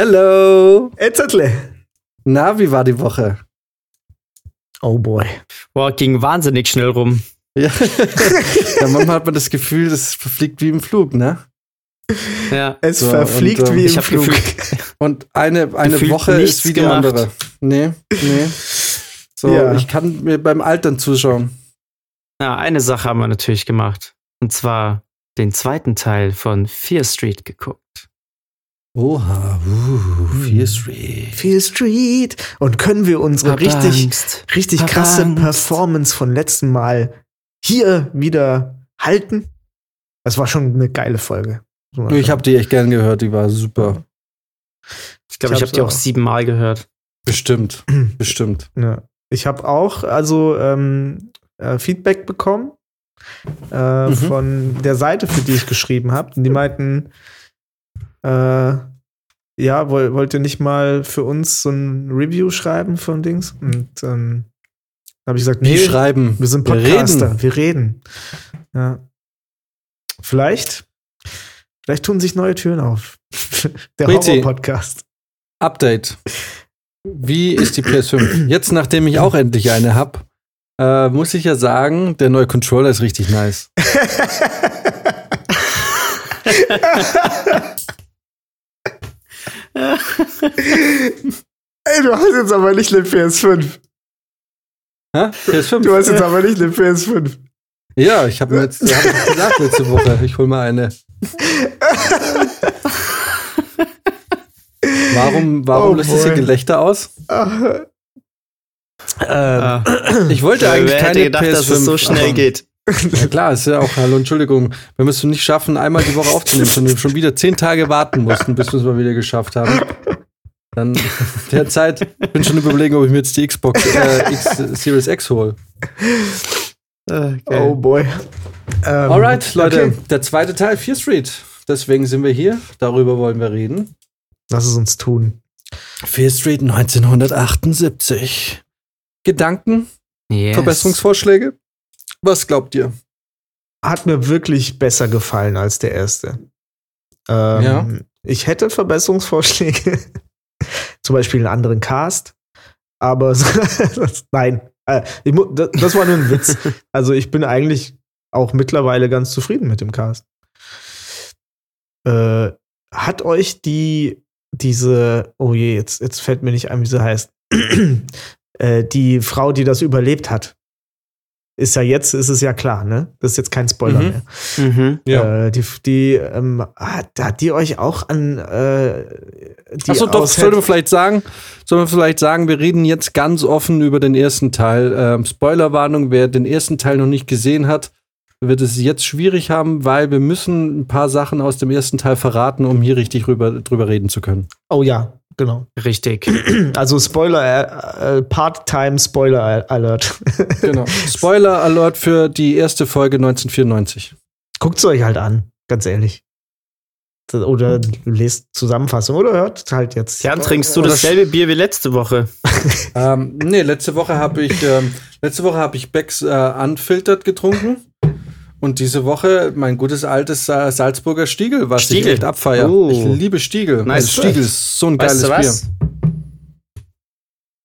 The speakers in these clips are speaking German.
Hello. Etzetle. Na, wie war die Woche? Oh boy. Boah, ging wahnsinnig schnell rum. Ja. ja, manchmal hat man das Gefühl, das verfliegt wie im Flug, ne? Ja. Es So, verfliegt und, ähm, wie im Flug. Und eine, eine Woche ist wie die gemacht. andere. Nee, nee. So, Ja. ich kann mir beim Altern zuschauen. ja, eine Sache haben wir natürlich gemacht. Und zwar den zweiten Teil von Fear Street geguckt. Oha, uh, Fear Street. Fear Street. Und können wir unsere Hab richtig, Angst. richtig Hab krasse Angst. Performance von letzten Mal hier wieder halten? Das war schon eine geile Folge. ich habe die echt gern gehört, die war super. Ich glaube, Ich habe die auch auch. siebenmal gehört. Bestimmt, bestimmt. Ja. Ich habe auch also ähm, äh, Feedback bekommen äh, Mhm. von der Seite, für die ich geschrieben habe. Die meinten, äh, ja, woll, wollt ihr nicht mal für uns so ein Review schreiben von Dings? Und ähm, habe ich gesagt, nee, schreiben? wir sind Wir Podcaster, reden. wir reden. Ja. Vielleicht, vielleicht tun sich neue Türen auf. der. Horror-Podcast. Update. Wie ist die PS5? Jetzt, nachdem ich auch endlich eine habe, äh, muss ich ja sagen, der neue Controller ist richtig nice. Ey, du hast jetzt aber nicht eine PS5. Hä? PS5? Du hast jetzt aber nicht eine PS5. ja, ich habe mir jetzt hab ich gesagt letzte Woche, ich hol mal eine. Warum, warum Oh löst das hier. Gelächter aus? Ah. Ähm, Ah. Ich wollte eigentlich Wer keine hätte gedacht, PS5. dass es so schnell aber- geht? Ja klar, ist ja auch, hallo, Entschuldigung, wenn wir es nicht schaffen, einmal die Woche aufzunehmen, sondern schon wieder zehn Tage warten mussten, bis wir es mal wieder geschafft haben. Dann derzeit bin ich schon überlegen, ob ich mir jetzt die Xbox äh, X Series X hole. Oh boy. Ähm, Alright, Leute, okay. der zweite Teil, Fear Street. Deswegen sind wir hier, darüber wollen wir reden. Lass es uns tun. Fear Street 1978. Gedanken, Yes. Verbesserungsvorschläge? Was glaubt ihr? Hat mir wirklich besser gefallen als der erste. Ähm, Ja. Ich hätte Verbesserungsvorschläge. Zum Beispiel einen anderen Cast. Aber nein. Äh, ich mu- das, das war nur ein Witz. Also ich bin eigentlich auch mittlerweile ganz zufrieden mit dem Cast. Äh, hat euch die diese, oh je, jetzt, jetzt fällt mir nicht ein, wie sie heißt, äh, die Frau, die das überlebt hat, ist ja jetzt, ist es ja klar, ne? Das ist jetzt kein Spoiler Mhm. mehr. Mhm. Äh, die, die, ähm, hat, hat die euch auch an äh, die Achso, doch, sollen wir vielleicht sagen, sollen wir vielleicht sagen, wir reden jetzt ganz offen über den ersten Teil. Ähm, Spoilerwarnung, wer den ersten Teil noch nicht gesehen hat, wird es jetzt schwierig haben, weil wir müssen ein paar Sachen aus dem ersten Teil verraten, um hier richtig rüber, drüber reden zu können. Oh ja, genau. Richtig. Also Spoiler, äh, äh, Part-Time Spoiler Alert. Genau. Spoiler Alert für die erste Folge 1994. Guckt es euch halt an, ganz ehrlich. Oder lest Zusammenfassung oder hört halt jetzt. Ja, trinkst du dasselbe Bier wie letzte Woche? ähm, nee, letzte Woche habe ich, ähm, letzte Woche habe ich Becks äh, Unfiltered getrunken. Und diese Woche mein gutes altes Salzburger Stiegel, was Stiegel. ich echt abfeier. Oh. Ich liebe Stiegel. Nice. Also Stiegel ist so ein Weißt geiles? Bier.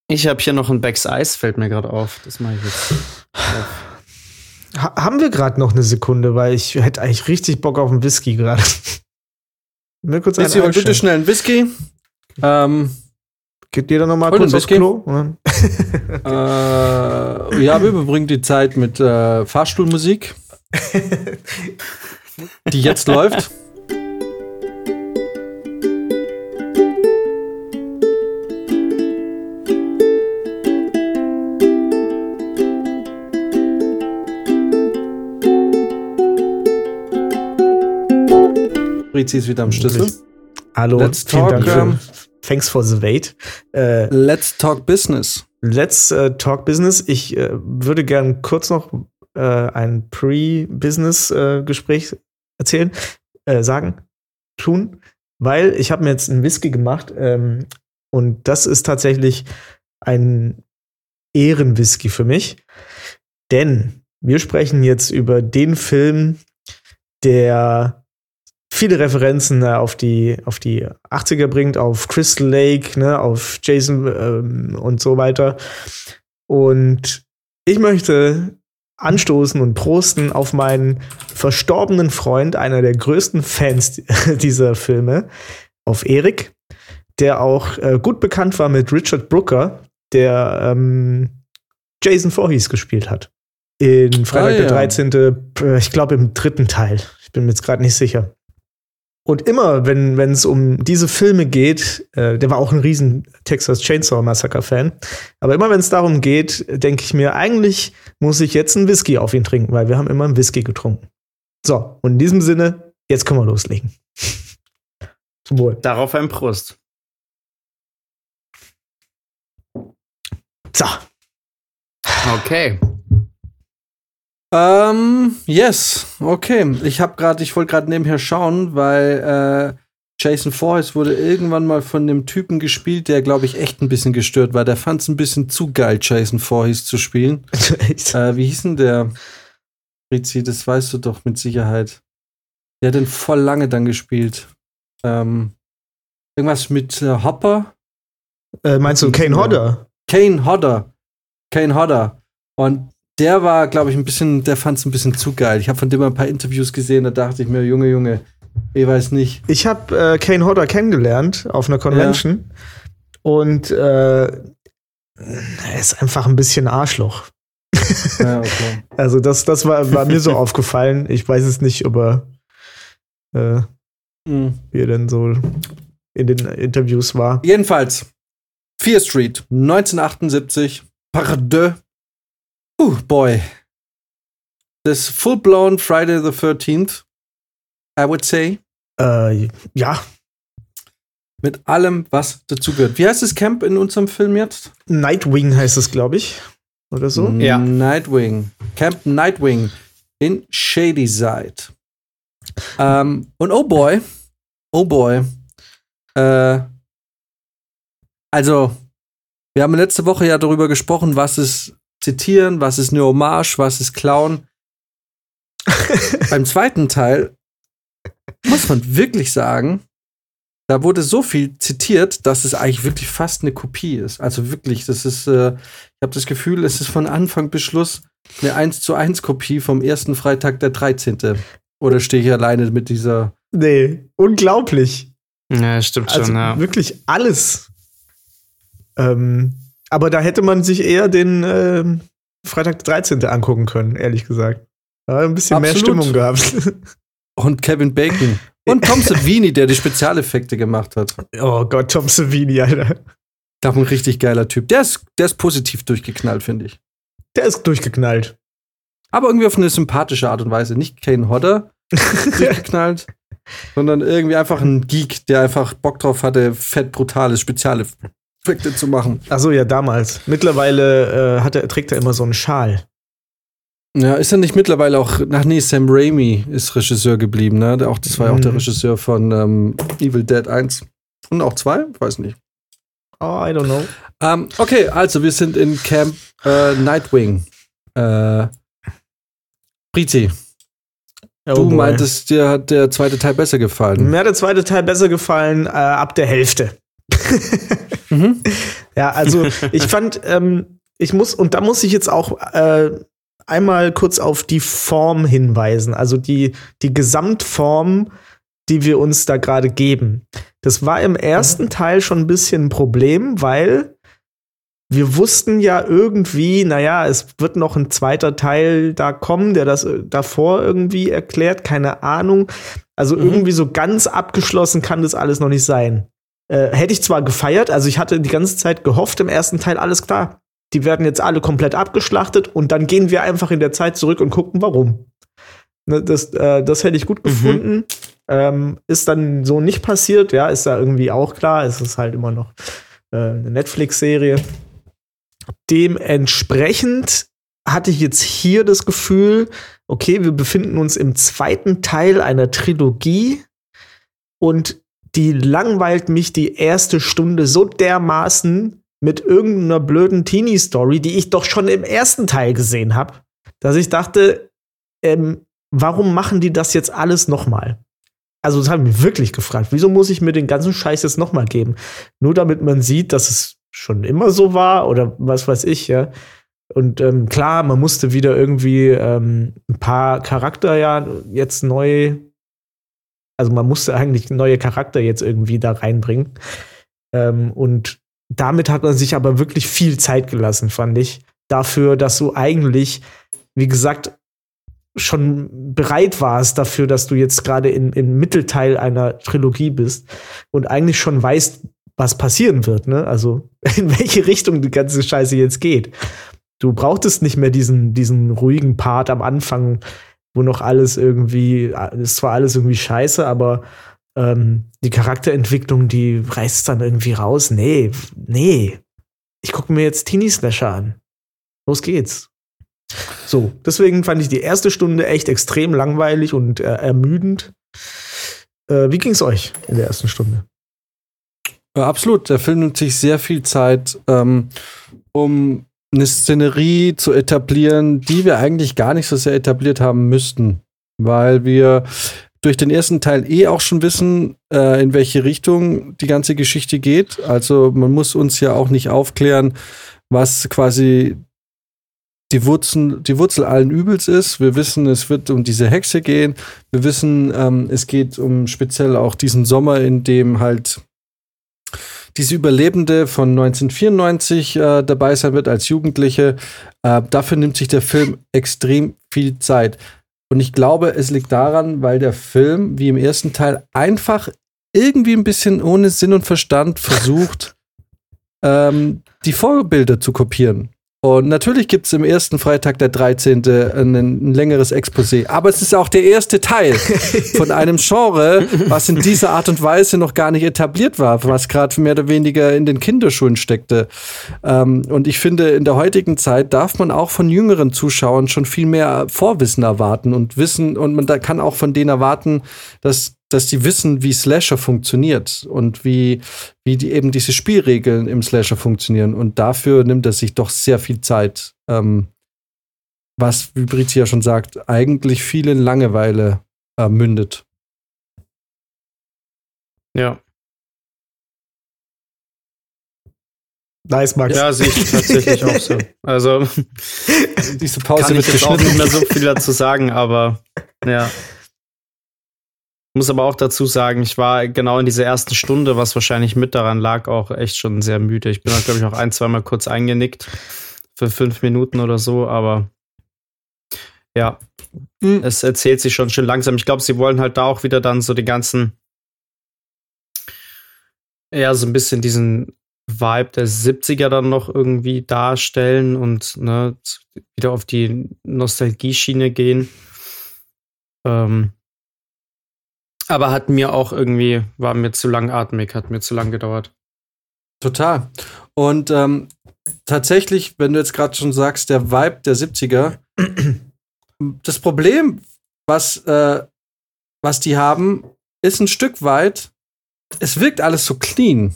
Ich habe hier noch ein Becks Eis, fällt mir gerade auf. Das mache ich jetzt. Ha haben wir gerade noch eine Sekunde, weil ich hätte eigentlich richtig Bock auf einen Whisky gerade. Mir kurz Jetzt hier bitte schnell einen Whisky. Ähm, Geht jeder noch mal Hol kurz aufs. Klo? Äh, ja, wir überbringen die Zeit mit äh, Fahrstuhlmusik, die jetzt läuft. Rizi ist wieder am Schlüssel. Hallo, Let's vielen talk, ähm, Thanks for the wait. Äh, Let's talk business. let's äh, talk business. Ich äh, würde gern kurz noch äh, ein Pre-Business-Gespräch erzählen, äh, sagen, tun, weil ich habe mir jetzt einen Whisky gemacht ähm, und das ist tatsächlich ein Ehrenwhisky für mich, denn wir sprechen jetzt über den Film, der viele Referenzen äh, auf, die, auf die 80er bringt, auf Crystal Lake, ne, auf Jason ähm, und so weiter. Und ich möchte anstoßen und prosten auf meinen verstorbenen Freund, einer der größten Fans dieser Filme, auf Erik, der auch äh, gut bekannt war mit Richard Brooker, der ähm, Jason Voorhees gespielt hat. In Freitag ah, ja. der 13., äh, ich glaube im dritten Teil. Ich bin mir jetzt gerade nicht sicher. Und immer, wenn es um diese Filme geht, äh, der war auch ein riesen Texas Chainsaw Massacre Fan, aber immer wenn es darum geht, denke ich mir, eigentlich muss ich jetzt einen Whisky auf ihn trinken, weil wir haben immer einen Whisky getrunken. So, und in diesem Sinne, jetzt können wir loslegen. Zum Wohl. Darauf ein Prost. So. Okay. Ähm, yes, okay. Ich habe gerade, ich wollte gerade nebenher schauen, weil äh, Jason Voorhees wurde irgendwann mal von dem Typen gespielt, der, glaube ich, echt ein bisschen gestört war. Der fand es ein bisschen zu geil, Jason Voorhees zu spielen. äh, wie hieß denn der? Rizzi, das weißt du doch mit Sicherheit. Der hat den voll lange dann gespielt. Ähm, irgendwas mit äh, Hopper? Äh, meinst du Kane Hodder? Kane Hodder. Kane Hodder. Und der war, glaube ich, ein bisschen, der fand es ein bisschen zu geil. Ich habe von dem ein paar Interviews gesehen, da dachte ich mir, Junge, Junge, ich weiß nicht. Ich habe äh, Kane Hodder kennengelernt auf einer Convention ja. und äh, er ist einfach ein bisschen Arschloch. Ja, okay. also das, das war, war mir so aufgefallen. Ich weiß es nicht, ob er äh, mhm. wie er denn so in den Interviews war. Jedenfalls, Fear Street, 1978, Pardeux, Oh boy. Das full-blown Friday the 13th, I would say. Äh, ja. Mit allem, was dazugehört. Wie heißt das Camp in unserem Film jetzt? Nightwing heißt es, glaube ich. Oder so? Ja. Nightwing. Camp Nightwing in Shadyside. Ähm, und oh boy, oh boy. Äh, also, wir haben letzte Woche ja darüber gesprochen, was es zitieren, was ist eine Hommage, was ist Clown. Beim zweiten Teil muss man wirklich sagen, da wurde so viel zitiert, dass es eigentlich wirklich fast eine Kopie ist. Also wirklich, das ist, äh, ich habe das Gefühl, es ist von Anfang bis Schluss eine 1 zu 1 Kopie vom ersten Freitag der 13. Oder stehe ich alleine mit dieser. Nee, unglaublich. Ja, stimmt also schon, ja. Wirklich alles. Ähm, aber da hätte man sich eher den äh, Freitag 13. angucken können, ehrlich gesagt. Da ein bisschen Absolut. mehr Stimmung gehabt. Und Kevin Bacon. Und Tom Savini, der die Spezialeffekte gemacht hat. Oh Gott, Tom Savini, Alter. Ich glaube, ein richtig geiler Typ. Der ist, der ist positiv durchgeknallt, finde ich. Der ist durchgeknallt. Aber irgendwie auf eine sympathische Art und Weise. Nicht Kane Hodder durchgeknallt, sondern irgendwie einfach ein Geek, der einfach Bock drauf hatte, fett brutales Spezialeffekte Effekte zu machen. Achso, ja, damals. Mittlerweile äh, hat er, trägt er immer so einen Schal. Ja, ist er nicht mittlerweile auch, ach nee, Sam Raimi ist Regisseur geblieben, ne? Auch, das war ja auch der mhm. Regisseur von ähm, Evil Dead 1 und auch 2, weiß nicht. Oh, I don't know. Um, ähm, okay, also wir sind in Camp äh, Nightwing. Äh, Priti. Oh du boy. meintest, dir hat der zweite Teil besser gefallen. Mir hat der zweite Teil besser gefallen äh, ab der Hälfte. mhm. Ja, also ich fand, ähm, ich muss, und da muss ich jetzt auch äh, einmal kurz auf die Form hinweisen, also die, die Gesamtform, die wir uns da gerade geben. Das war im ersten mhm. Teil schon ein bisschen ein Problem, weil wir wussten ja irgendwie, naja, es wird noch ein zweiter Teil da kommen, der das äh, davor irgendwie erklärt, keine Ahnung. Also mhm. irgendwie so ganz abgeschlossen kann das alles noch nicht sein. Äh, hätte ich zwar gefeiert, also ich hatte die ganze Zeit gehofft im ersten Teil, alles klar. Die werden jetzt alle komplett abgeschlachtet und dann gehen wir einfach in der Zeit zurück und gucken, warum. Ne, das, äh, das hätte ich gut mhm. gefunden. Mhm. Ähm, ist dann so nicht passiert, ja, ist da irgendwie auch klar. Es ist halt immer noch äh, eine Netflix-Serie. Dementsprechend hatte ich jetzt hier das Gefühl, okay, wir befinden uns im zweiten Teil einer Trilogie und die langweilt mich die erste Stunde so dermaßen mit irgendeiner blöden Teenie-Story, die ich doch schon im ersten Teil gesehen habe, dass ich dachte, ähm, warum machen die das jetzt alles nochmal? also das habe ich mich wirklich gefragt, wieso muss ich mir den ganzen Scheiß jetzt nochmal geben? Nur damit man sieht, dass es schon immer so war oder was weiß ich, ja. Und ähm, klar, man musste wieder irgendwie ähm, ein paar Charakter ja jetzt neu, also man musste eigentlich neue Charakter jetzt irgendwie da reinbringen. Ähm, und damit hat man sich aber wirklich viel Zeit gelassen, fand ich. Dafür, dass du eigentlich, wie gesagt, schon bereit warst dafür, dass du jetzt gerade im Mittelteil einer Trilogie bist und eigentlich schon weißt, was passieren wird, ne? Also in welche Richtung die ganze Scheiße jetzt geht. Du brauchtest nicht mehr diesen, diesen ruhigen Part am Anfang, wo noch alles irgendwie, ist zwar alles irgendwie scheiße, aber ähm, die Charakterentwicklung, die reißt dann irgendwie raus. Nee, nee. Ich gucke mir jetzt Teenie Slasher an. Los geht's. So, deswegen fand ich die erste Stunde echt extrem langweilig und äh, ermüdend. Äh, wie ging's euch in der ersten Stunde? Ja, absolut. Der Film nimmt sich sehr viel Zeit, ähm, um eine Szenerie zu etablieren, die wir eigentlich gar nicht so sehr etabliert haben müssten, weil wir durch den ersten Teil eh auch schon wissen, äh, in welche Richtung die ganze Geschichte geht. Also man muss uns ja auch nicht aufklären, was quasi die Wurzel, die Wurzel allen Übels ist. Wir wissen, es wird um diese Hexe gehen. Wir wissen, ähm, es geht um speziell auch diesen Sommer, in dem halt diese Überlebende von 1994 äh, dabei sein wird als Jugendliche. Äh, dafür nimmt sich der Film extrem viel Zeit. Und ich glaube, es liegt daran, weil der Film, wie im ersten Teil, einfach irgendwie ein bisschen ohne Sinn und Verstand versucht, ähm, die Vorbilder zu kopieren. Und natürlich gibt es im ersten Freitag der 13. Ein, ein, längeres Exposé. Aber es ist auch der erste Teil von einem Genre, was in dieser Art und Weise noch gar nicht etabliert war, was gerade mehr oder weniger in den Kinderschuhen steckte. Ähm, und ich finde, in der heutigen Zeit darf man auch von jüngeren Zuschauern schon viel mehr Vorwissen erwarten und wissen, und man kann auch von denen erwarten, dass dass die wissen, wie Slasher funktioniert und wie, wie die eben diese Spielregeln im Slasher funktionieren. Und dafür nimmt er sich doch sehr viel Zeit. Ähm, was, wie Brizi ja schon sagt, eigentlich viel in Langeweile äh, mündet. Ja. Nice, Max. Ja, sehe ich tatsächlich auch so. Also, diese Pause kann ich jetzt auch nicht mehr so viel dazu sagen, aber ja. Muss aber auch dazu sagen, ich war genau in dieser ersten Stunde, was wahrscheinlich mit daran lag, auch echt schon sehr müde. Ich bin, glaube ich, auch ein, zweimal kurz eingenickt für fünf Minuten oder so, aber ja, mhm. es erzählt sich schon schön langsam. Ich glaube, sie wollen halt da auch wieder dann so die ganzen, ja, so ein bisschen diesen Vibe der 70er dann noch irgendwie darstellen und ne, wieder auf die Nostalgie-Schiene gehen. Ähm, aber hat mir auch irgendwie, war mir zu langatmig, hat mir zu lang gedauert. Total. Und ähm, tatsächlich, wenn du jetzt gerade schon sagst, der Vibe der 70er, das Problem, was, äh, was die haben, ist ein Stück weit, es wirkt alles so clean.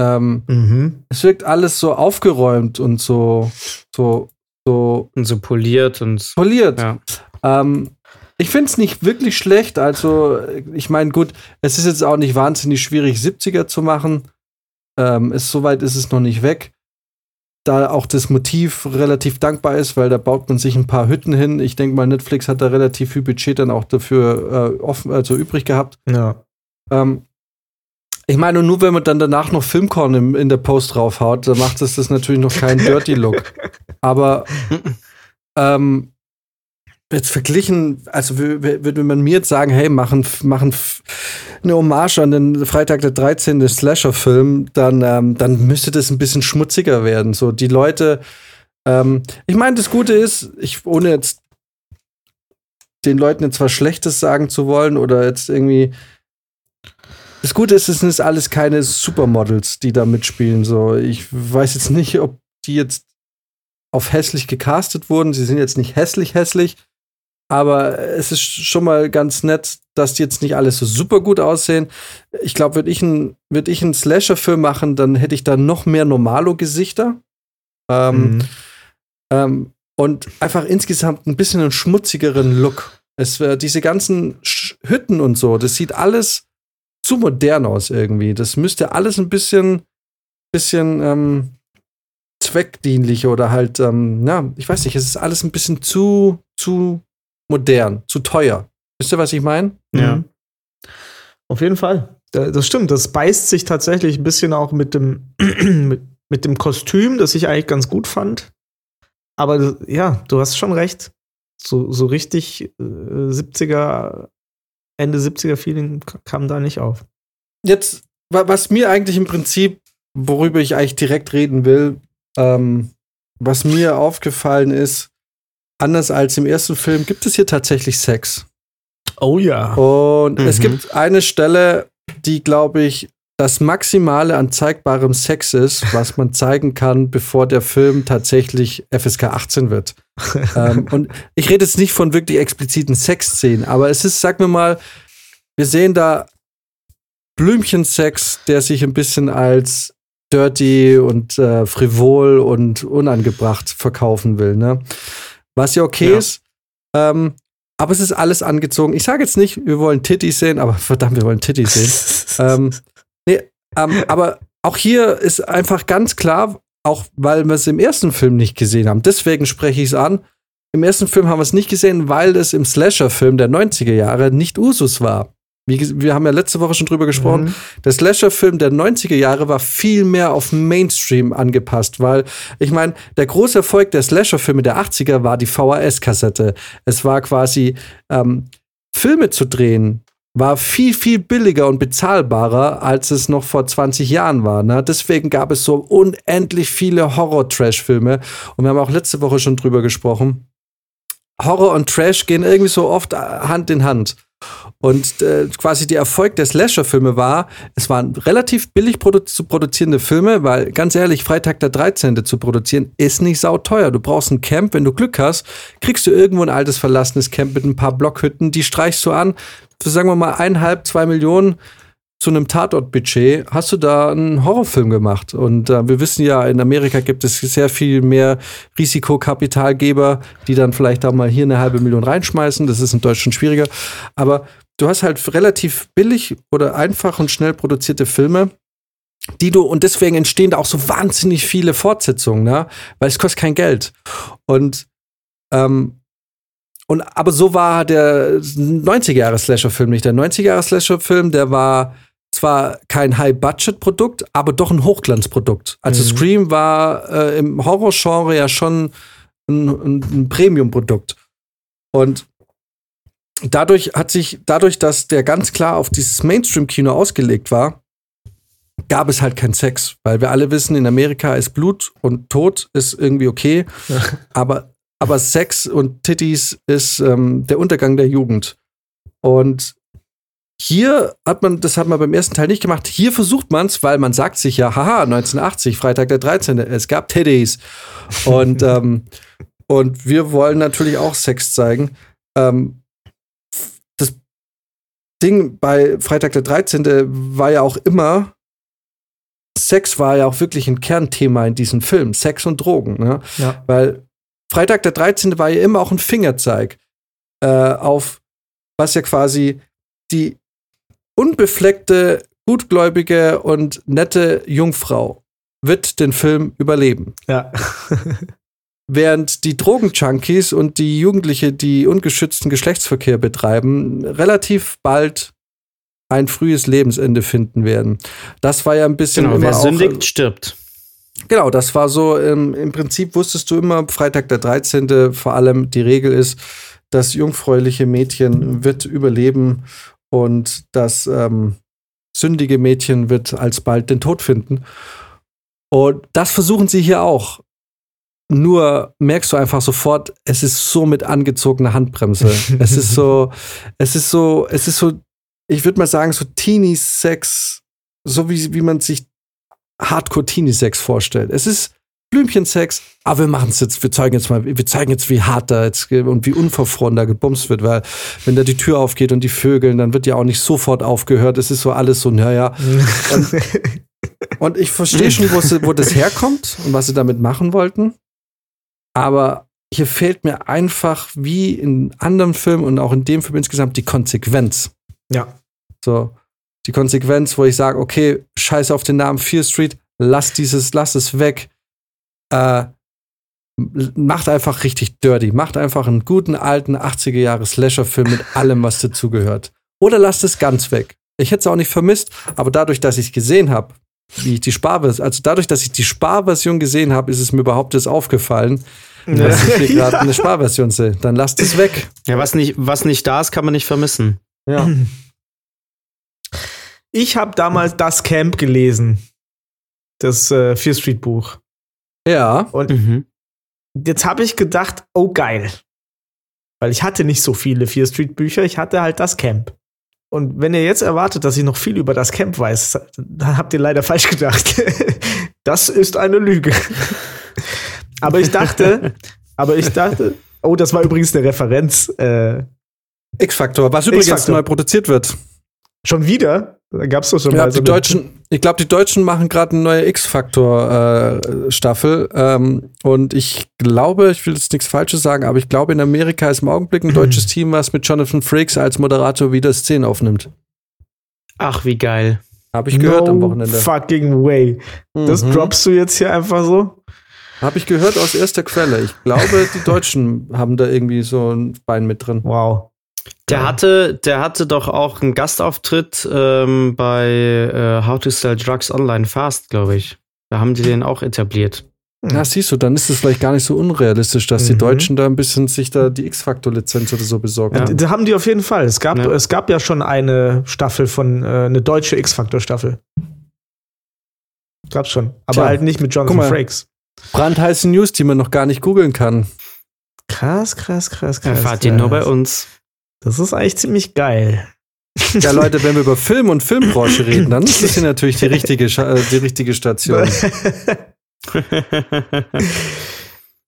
Ähm, mhm. Es wirkt alles so aufgeräumt und so, so, so. Und so poliert und. Poliert. Ja. Ähm, ich finde es nicht wirklich schlecht. Also, ich meine, gut, es ist jetzt auch nicht wahnsinnig schwierig, 70er zu machen. Ähm, ist, soweit ist es noch nicht weg. Da auch das Motiv relativ dankbar ist, weil da baut man sich ein paar Hütten hin. Ich denke mal, Netflix hat da relativ viel Budget dann auch dafür äh, offen, also übrig gehabt. Ja. Ähm, ich meine, nur wenn man dann danach noch Filmkorn im, in der Post draufhaut, dann macht es das natürlich noch keinen Dirty Look. Aber ähm, jetzt verglichen, also würde man mir jetzt sagen, hey, machen, machen eine Hommage an den Freitag der 13. Slasher-Film, dann, ähm, dann müsste das ein bisschen schmutziger werden. So, die Leute, ähm, ich meine, das Gute ist, ich, ohne jetzt den Leuten jetzt was Schlechtes sagen zu wollen oder jetzt irgendwie. Das Gute ist, es sind alles keine Supermodels, die da mitspielen. So, ich weiß jetzt nicht, ob die jetzt auf hässlich gecastet wurden. Sie sind jetzt nicht hässlich hässlich, aber es ist schon mal ganz nett, dass die jetzt nicht alles so super gut aussehen. Ich glaube, würde ich einen würd einen Slasher-Film machen, dann hätte ich da noch mehr Normalo-Gesichter. Ähm, mhm. ähm, und einfach insgesamt ein bisschen einen schmutzigeren Look. Es, äh, diese ganzen Sch Hütten und so, das sieht alles zu modern aus irgendwie. Das müsste alles ein bisschen, bisschen ähm, zweckdienlich oder halt, ähm, ja, ich weiß nicht, es ist alles ein bisschen zu, zu modern, zu teuer. Wisst ihr, was ich meine? Ja. Mhm. Auf jeden Fall. Das stimmt. Das beißt sich tatsächlich ein bisschen auch mit dem, mit, mit dem Kostüm, das ich eigentlich ganz gut fand. Aber ja, du hast schon recht. So, so richtig äh, 70er, Ende 70er Feeling kam da nicht auf. Jetzt, was mir eigentlich im Prinzip, worüber ich eigentlich direkt reden will, ähm, was mir aufgefallen ist, anders als im ersten Film, gibt es hier tatsächlich Sex. Oh ja. Und mhm. es gibt eine Stelle, die, glaube ich, das Maximale an zeigbarem Sex ist, was man zeigen kann, bevor der Film tatsächlich FSK 18 wird. ähm, und ich rede jetzt nicht von wirklich expliziten Sexszenen, aber es ist, sag mir mal, wir sehen da Blümchensex, der sich ein bisschen als dirty und äh, frivol und unangebracht verkaufen will, ne? Was ja okay ja. ist. Ähm, aber es ist alles angezogen. Ich sage jetzt nicht, wir wollen Titties sehen, aber verdammt, wir wollen Titties sehen. ähm, nee, ähm, aber auch hier ist einfach ganz klar, auch weil wir es im ersten Film nicht gesehen haben. Deswegen spreche ich es an. Im ersten Film haben wir es nicht gesehen, weil es im Slasher-Film der 90er Jahre nicht Usus war. Wie, wir haben ja letzte Woche schon drüber gesprochen. Mhm. Der Slasher-Film der 90er Jahre war viel mehr auf Mainstream angepasst, weil ich meine, der große Erfolg der Slasher-Filme der 80er war die VHS-Kassette. Es war quasi ähm, Filme zu drehen, war viel, viel billiger und bezahlbarer, als es noch vor 20 Jahren war. Ne? Deswegen gab es so unendlich viele Horror-Trash-Filme. Und wir haben auch letzte Woche schon drüber gesprochen. Horror und Trash gehen irgendwie so oft Hand in Hand. Und äh, quasi der Erfolg der Slasher-Filme war, es waren relativ billig produ zu produzierende Filme, weil ganz ehrlich, Freitag der 13. zu produzieren ist nicht sauteuer. Du brauchst ein Camp, wenn du Glück hast, kriegst du irgendwo ein altes verlassenes Camp mit ein paar Blockhütten, die streichst du an für sagen wir mal eineinhalb, zwei Millionen zu einem Tatortbudget hast du da einen Horrorfilm gemacht. Und äh, wir wissen ja, in Amerika gibt es sehr viel mehr Risikokapitalgeber, die dann vielleicht da mal hier eine halbe Million reinschmeißen. Das ist in Deutschland schwieriger. Aber du hast halt relativ billig oder einfach und schnell produzierte Filme, die du, und deswegen entstehen da auch so wahnsinnig viele Fortsetzungen, ne? weil es kostet kein Geld. Und ähm, und aber so war der 90er-Jahre-Slasher-Film nicht. Der 90er-Jahre-Slasher-Film, der war zwar kein High-Budget-Produkt, aber doch ein Hochglanzprodukt. Also mhm. Scream war äh, im Horror-Genre ja schon ein, ein, Premium-Produkt. Und dadurch hat sich, dadurch, dass der ganz klar auf dieses Mainstream-Kino ausgelegt war, gab es halt keinen Sex, weil wir alle wissen, in Amerika ist Blut und Tod ist irgendwie okay, aber, aber Sex und Titties ist ähm, der Untergang der Jugend. Und hier hat man, das hat man beim ersten Teil nicht gemacht. Hier versucht man es, weil man sagt sich ja, haha, 1980, Freitag der 13. Es gab Teddies. Und, ähm, und wir wollen natürlich auch Sex zeigen. Ähm, das Ding bei Freitag der 13. war ja auch immer, Sex war ja auch wirklich ein Kernthema in diesem Film. Sex und Drogen. Ne? Ja. Weil Freitag der 13. war ja immer auch ein Fingerzeig äh, auf, was ja quasi die unbefleckte, gutgläubige und nette Jungfrau wird den Film überleben. Ja. Während die Drogenjunkies und die Jugendliche, die ungeschützten Geschlechtsverkehr betreiben, relativ bald ein frühes Lebensende finden werden. Das war ja ein bisschen. Genau, wer sündigt, auch, stirbt. Genau, das war so, ähm, im Prinzip wusstest du immer, Freitag der 13. vor allem die Regel ist, das jungfräuliche Mädchen wird überleben und das ähm, sündige Mädchen wird alsbald den Tod finden. Und das versuchen sie hier auch. Nur merkst du einfach sofort, es ist so mit angezogener Handbremse. es ist so, es ist so, es ist so, ich würde mal sagen, so Teenie-Sex, so wie, wie man sich Hardcore-Teenie-Sex vorstellt. Es ist Blümchensex, aber wir machen es jetzt, wir zeigen jetzt mal, wir zeigen jetzt, wie hart da jetzt und wie unverfroren da gebumst wird, weil wenn da die Tür aufgeht und die Vögeln, dann wird ja auch nicht sofort aufgehört. Es ist so alles so, naja. Und, und ich verstehe schon, wo, wo das herkommt und was sie damit machen wollten. Aber hier fehlt mir einfach wie in anderen Filmen und auch in dem Film insgesamt die Konsequenz. Ja. So, die Konsequenz, wo ich sage, okay, scheiß auf den Namen Fear Street, lass dieses, lass es weg. Äh, macht einfach richtig dirty. Macht einfach einen guten alten 80er Jahre Slasher-Film mit allem, was dazugehört. Oder lasst es ganz weg. Ich hätte es auch nicht vermisst, aber dadurch, dass ich es gesehen habe, wie ich die Sparversion, also dadurch, dass ich die Sparversion gesehen habe, ist es mir überhaupt jetzt aufgefallen, Ja. dass ich hier gerade eine Sparversion sehe. Dann lasst es weg. Ja, was nicht, was nicht da ist, kann man nicht vermissen. Ja. Ich habe damals das Camp gelesen. Das äh, Fear Street Buch. Ja. Und Mhm. jetzt habe ich gedacht, oh geil. Weil ich hatte nicht so viele Fear Street Bücher, ich hatte halt das Camp. Und wenn ihr jetzt erwartet, dass ich noch viel über das Camp weiß, dann habt ihr leider falsch gedacht. das ist eine Lüge. aber ich dachte, aber ich dachte, oh, das war übrigens eine Referenz. Äh, X-Factor, was übrigens neu produziert wird. schon wieder? Da gab's doch schon Ja, mal so die Deutschen, ich glaube, die Deutschen machen gerade eine neue X-Factor-Staffel. ähm, und ich glaube, ich will jetzt nichts Falsches sagen, aber ich glaube, in Amerika ist im Augenblick ein deutsches Team, was mit Jonathan Frakes als Moderator wieder Szenen aufnimmt. Ach, wie geil. Habe ich gehört no am Wochenende. Fucking way. Das Mhm. droppst du jetzt hier einfach so? Habe ich gehört aus erster Quelle. Ich glaube, die Deutschen haben da irgendwie so ein Bein mit drin. Wow. Der hatte, der hatte doch auch einen Gastauftritt ähm, bei äh, How to Sell Drugs Online Fast, glaube ich. Da haben die den auch etabliert. Na, siehst du, dann ist es vielleicht gar nicht so unrealistisch, dass die Mhm. Deutschen da ein bisschen sich da die X-Factor-Lizenz oder so besorgen. Ja. Da haben die auf jeden Fall. Es gab, Ja. es gab ja schon eine Staffel von, äh, eine deutsche X-Factor-Staffel. Gab's schon. Aber Tja, halt nicht mit Jonathan guck mal. Frakes. Brandheiße News, die man noch gar nicht googeln kann. Krass, krass, krass, krass. Erfahrt ihr nur bei uns. Das ist eigentlich ziemlich geil. Ja, Leute, wenn wir über Film und Filmbranche reden, dann ist das hier natürlich die richtige, äh, die richtige Station.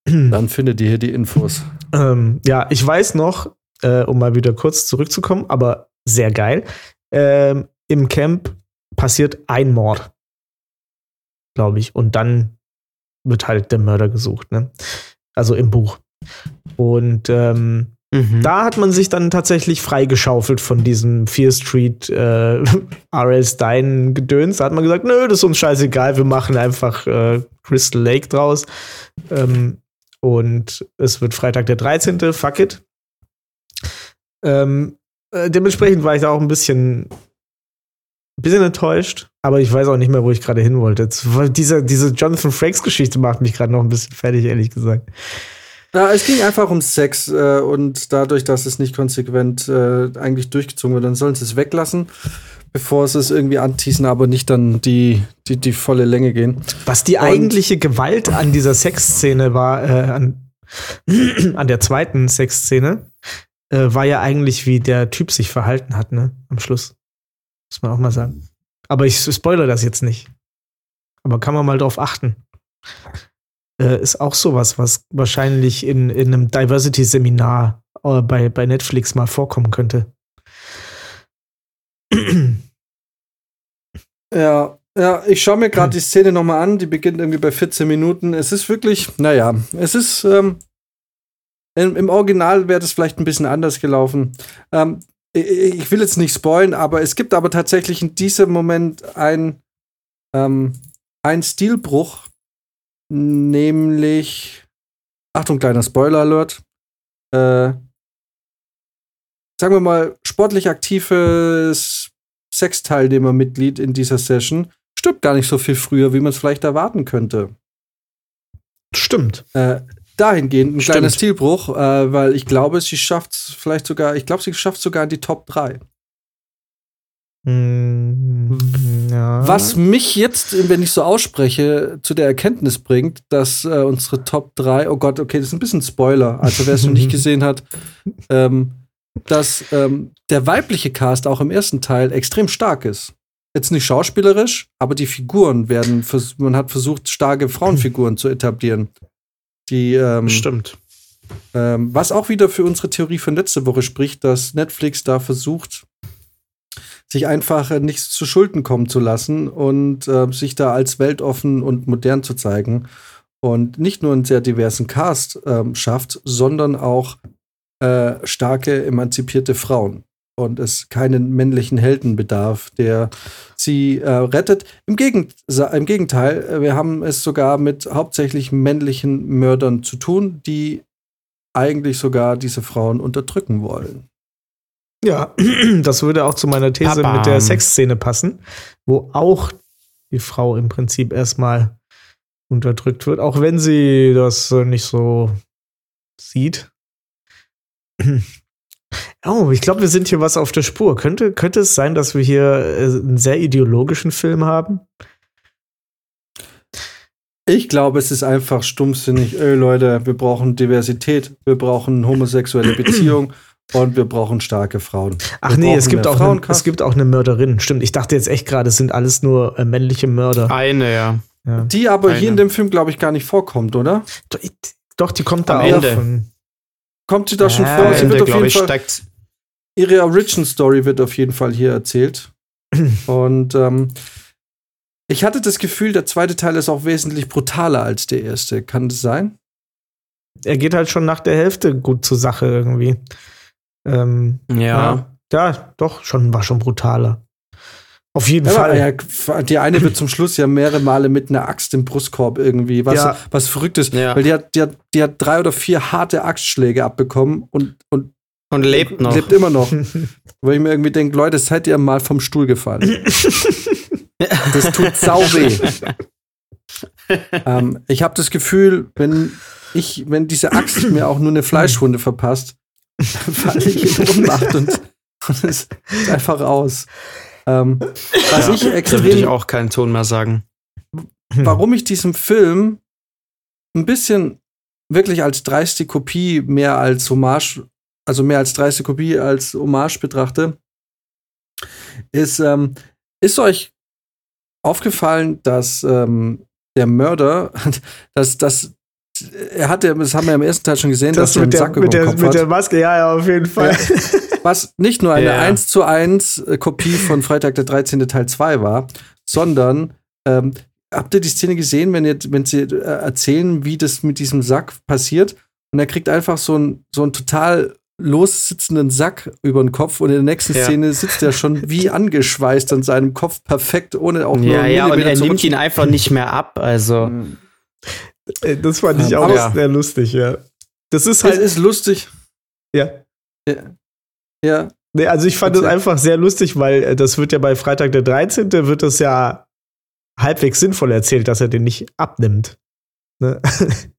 Dann findet ihr hier die Infos. ähm, ja, ich weiß noch, äh, um mal wieder kurz zurückzukommen, aber sehr geil. Ähm, Im Camp passiert ein Mord. Glaube ich. Und dann wird halt der Mörder gesucht, ne? Also im Buch. Und ähm, Mhm. Da hat man sich dann tatsächlich freigeschaufelt von diesem Fear Street äh, R.L. Stein Gedöns. Da hat man gesagt, nö, das ist uns scheißegal, wir machen einfach äh, Crystal Lake draus. Ähm, und es wird Freitag der 13. Fuck it. Ähm, äh, dementsprechend war ich da auch ein bisschen, bisschen enttäuscht, aber ich weiß auch nicht mehr, wo ich gerade hin wollte. Jetzt, diese, diese Jonathan Frakes Geschichte macht mich gerade noch ein bisschen fertig, ehrlich gesagt. Ja, es ging einfach um Sex äh, und dadurch, dass es nicht konsequent äh, eigentlich durchgezogen wird, dann sollen sie es weglassen, bevor sie es irgendwie anteasen, aber nicht dann die, die, die volle Länge gehen. Was die Und- eigentliche Gewalt an dieser Sexszene war, äh, an, an der zweiten Sexszene, äh, war ja eigentlich, wie der Typ sich verhalten hat, ne? Am Schluss. Muss man auch mal sagen. Aber ich spoilere das jetzt nicht. Aber kann man mal drauf achten. Äh, ist auch sowas, was wahrscheinlich in, in einem Diversity-Seminar äh, bei, bei Netflix mal vorkommen könnte. Ja, ja, ich schaue mir gerade die Szene nochmal an, die beginnt irgendwie bei 14 Minuten. Es ist wirklich, naja, es ist, ähm, im, im Original wäre das vielleicht ein bisschen anders gelaufen. Ähm, ich, ich will jetzt nicht spoilen, aber es gibt aber tatsächlich in diesem Moment ein, ähm, ein Stilbruch, nämlich, Achtung, kleiner Spoiler-Alert, äh, sagen wir mal, sportlich aktives Sexteilnehmermitglied in dieser Session stirbt gar nicht so viel früher, wie man es vielleicht erwarten könnte. Stimmt. Äh, dahingehend ein Stimmt. kleiner Stilbruch, äh, weil ich glaube, sie schafft es vielleicht sogar, ich glaube, sie schafft sogar in die Top 3. Mm, ja. Was mich jetzt, wenn ich so ausspreche, zu der Erkenntnis bringt, dass äh, unsere Top 3, oh Gott, okay, das ist ein bisschen Spoiler, also wer es noch nicht gesehen hat, ähm, dass ähm, der weibliche Cast auch im ersten Teil extrem stark ist. Jetzt nicht schauspielerisch, aber die Figuren werden, man hat versucht, starke Frauenfiguren zu etablieren. Die, ähm, Stimmt. ähm, was auch wieder für unsere Theorie von letzte Woche spricht, dass Netflix da versucht, sich einfach äh, nichts zu Schulden kommen zu lassen und äh, sich da als weltoffen und modern zu zeigen. und nicht nur einen sehr diversen Cast ähm, schafft, sondern auch äh, starke, emanzipierte Frauen und es keinen männlichen Helden bedarf, der sie äh, rettet. Im, Gegend Im Gegenteil, äh, wir haben es sogar mit hauptsächlich männlichen Mördern zu tun, die eigentlich sogar diese Frauen unterdrücken wollen. Ja, das würde auch zu meiner These Papa. mit der Sexszene passen, wo auch die Frau im Prinzip erstmal unterdrückt wird, auch wenn sie das nicht so sieht. Oh, ich glaube, wir sind hier was auf der Spur. Könnte, könnte es sein, dass wir hier äh, einen sehr ideologischen Film haben? Ich glaube, es ist einfach stumpfsinnig. Ey, Leute, wir brauchen Diversität, wir brauchen homosexuelle Beziehungen und wir brauchen starke Frauen. Ach wir nee, es gibt, auch eine, es gibt auch eine Mörderin. Stimmt, ich dachte jetzt echt gerade, es sind alles nur äh, männliche Mörder. Eine, ja. ja. Die aber eine. hier in dem Film, glaube ich, gar nicht vorkommt, oder? Doch, die kommt Am da Ende. auch von. Kommt sie da schon ja, vor? Sie wird auf jeden Fall, steckt. Ihre Origin Story wird auf jeden Fall hier erzählt. Und ähm, ich hatte das Gefühl, der zweite Teil ist auch wesentlich brutaler als der erste. Kann das sein? Er geht halt schon nach der Hälfte gut zur Sache irgendwie. Ähm, ja. ja. ja. doch, schon, war schon brutaler. Auf jeden ja, Fall. Ja, die eine wird zum Schluss ja mehrere Male mit einer Axt im Brustkorb irgendwie, was, ja. was verrückt ist. Ja. Weil die hat, die, hat, die hat drei oder vier harte Axtschläge abbekommen und, und, und lebt noch. Lebt immer noch. Wo ich mir irgendwie denke, Leute, seid ihr mal vom Stuhl gefallen. das tut sau weh. ähm, ich habe das Gefühl, wenn ich, wenn diese Axt mir auch nur eine Fleischwunde verpasst, falle ich in Ohnmacht und, und es ist einfach aus. Ähm, was ja, ich extrem. Da würde ich auch keinen Ton mehr sagen. Warum ich diesen Film ein bisschen wirklich als dreiste Kopie mehr als Hommage, also mehr als dreiste Kopie als Hommage betrachte, ist, ähm, ist euch aufgefallen, dass ähm, der Mörder, dass, dass er hatte, das haben wir im ersten Teil schon gesehen, das dass er einen der, Sack über den Kopf mit hat. der Maske, ja, ja, auf jeden Fall. Ja. Was nicht nur eine ja. 1 zu 1 äh, Kopie von Freitag der 13. Teil 2 war, sondern ähm, habt ihr die Szene gesehen, wenn, ihr, wenn sie äh, erzählen, wie das mit diesem Sack passiert? Und er kriegt einfach so einen so einen total lossitzenden Sack über den Kopf und in der nächsten ja. Szene sitzt er schon wie angeschweißt an seinem Kopf perfekt, ohne auch nur Ja, ja, und er nimmt ihn einfach nicht mehr ab, also. Äh, das fand ich auch ja. sehr lustig, ja. Das ist halt. Es ist lustig. Ja. Ja. ja. Nee, also ich fand es einfach sehr lustig, weil äh, das wird ja bei Freitag der 13. wird das ja halbwegs sinnvoll erzählt, dass er den nicht abnimmt. Ne?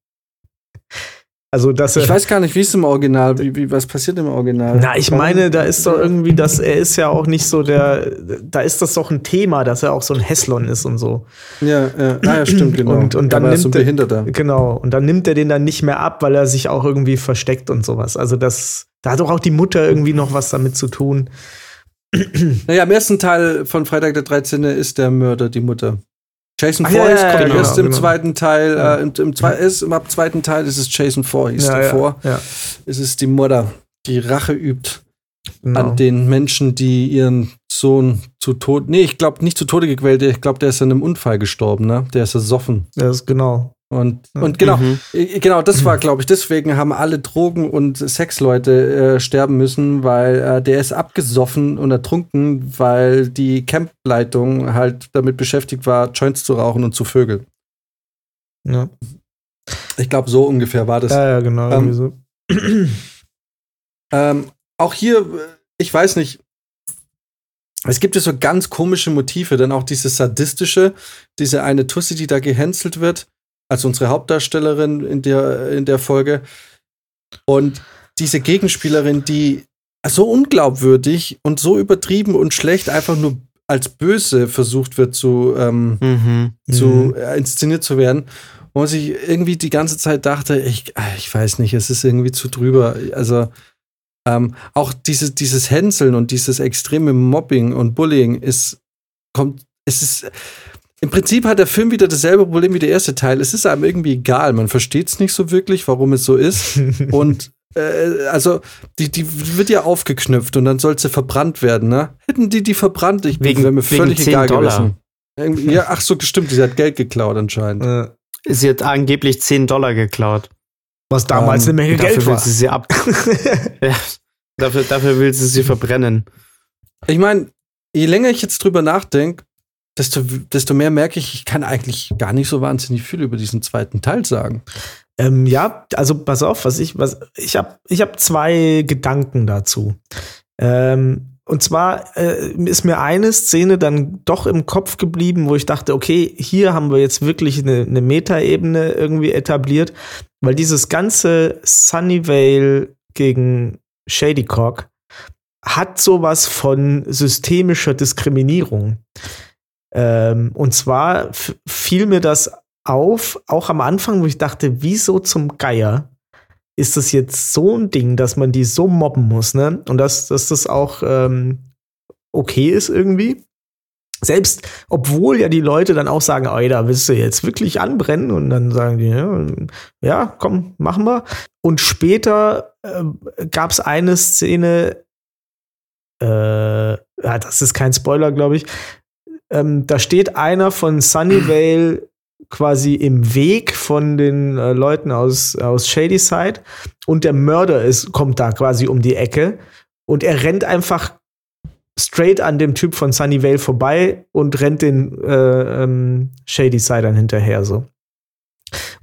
Also, dass ich weiß gar nicht, wie ist im Original, wie, wie, was passiert im Original? Na, ich meine, da ist doch irgendwie, dass er ist ja auch nicht so der, da ist das doch ein Thema, dass er auch so ein Hässlon ist und so. Ja, ja, ah, ja stimmt, genau. Und, und dann nimmt so er, genau, und dann nimmt er den dann nicht mehr ab, weil er sich auch irgendwie versteckt und sowas. Also das, da hat doch auch die Mutter irgendwie noch was damit zu tun. Naja, im ersten Teil von Freitag der 13. ist der Mörder die Mutter. Jason ah, Voorhees ja, ja, kommt genau, erst im genau. zweiten Teil, äh, im, im, zwei, ist, im ab zweiten Teil ist es Jason Voorhees ja, davor. Ja, Es ist die Mutter, die Rache übt genau. an den Menschen, die ihren Sohn zu Tode, nee, ich glaube nicht zu Tode gequält, ich glaube, der ist in einem Unfall gestorben, ne? Der ist ersoffen. Ja, ist genau. Und, und genau, mhm. genau, das war, glaube ich, deswegen haben alle Drogen- und Sexleute äh, sterben müssen, weil äh, der ist abgesoffen und ertrunken, weil die Campleitung halt damit beschäftigt war, Joints zu rauchen und zu vögeln. Ja. Ich glaube, so ungefähr war das. Ja, ja, genau. Ähm, so. ähm, auch hier, ich weiß nicht, es gibt ja so ganz komische Motive, dann auch dieses sadistische, diese eine Tussi, die da gehänselt wird also unsere Hauptdarstellerin in der, in der Folge. Und diese Gegenspielerin, die so unglaubwürdig und so übertrieben und schlecht einfach nur als böse versucht wird zu, ähm, mhm. zu mhm. Äh, inszeniert zu werden. Wo man sich irgendwie die ganze Zeit dachte, ich, ich weiß nicht, es ist irgendwie zu drüber. Also ähm, auch diese, dieses Hänseln und dieses extreme Mobbing und Bullying ist, kommt, es ist, im Prinzip hat der Film wieder dasselbe Problem wie der erste Teil. Es ist einem irgendwie egal. Man versteht es nicht so wirklich, warum es so ist. und äh, also, die, die wird ja aufgeknüpft und dann soll sie verbrannt werden, ne? Hätten die die verbrannt, ich wegen, wäre mir völlig egal Dollar. gewesen. Ja, ach so, stimmt, sie hat Geld geklaut anscheinend. Äh. Sie hat angeblich 10 Dollar geklaut. Was damals Ähm, eine Menge dafür Geld will war. Sie sie ab ja, dafür, dafür will sie sie verbrennen. Ich meine, je länger ich jetzt drüber nachdenke, desto, desto mehr merke ich, ich kann eigentlich gar nicht so wahnsinnig viel über diesen zweiten Teil sagen. Ähm, ja, also pass auf, was ich, was ich habe, ich habe zwei Gedanken dazu. Ähm, und zwar äh, ist mir eine Szene dann doch im Kopf geblieben, wo ich dachte, okay, hier haben wir jetzt wirklich eine, eine Metaebene irgendwie etabliert, weil dieses ganze Sunnyvale gegen Shadycock hat sowas von systemischer Diskriminierung. Ähm, und zwar fiel mir das auf, auch am Anfang, wo ich dachte, wieso zum Geier ist das jetzt so ein Ding, dass man die so mobben muss, ne? Und dass, dass das auch ähm, okay ist irgendwie. Selbst, obwohl ja die Leute dann auch sagen, ey, da willst du jetzt wirklich anbrennen und dann sagen die, ja, ja komm, machen wir. Und später äh, gab es eine Szene, äh, ja, das ist kein Spoiler, glaube ich. Ähm, da steht einer von Sunnyvale quasi im Weg von den äh, Leuten aus, aus Shadyside und der Mörder ist, kommt da quasi um die Ecke und er rennt einfach straight an dem Typ von Sunnyvale vorbei und rennt den äh, ähm, Shadysidern hinterher so.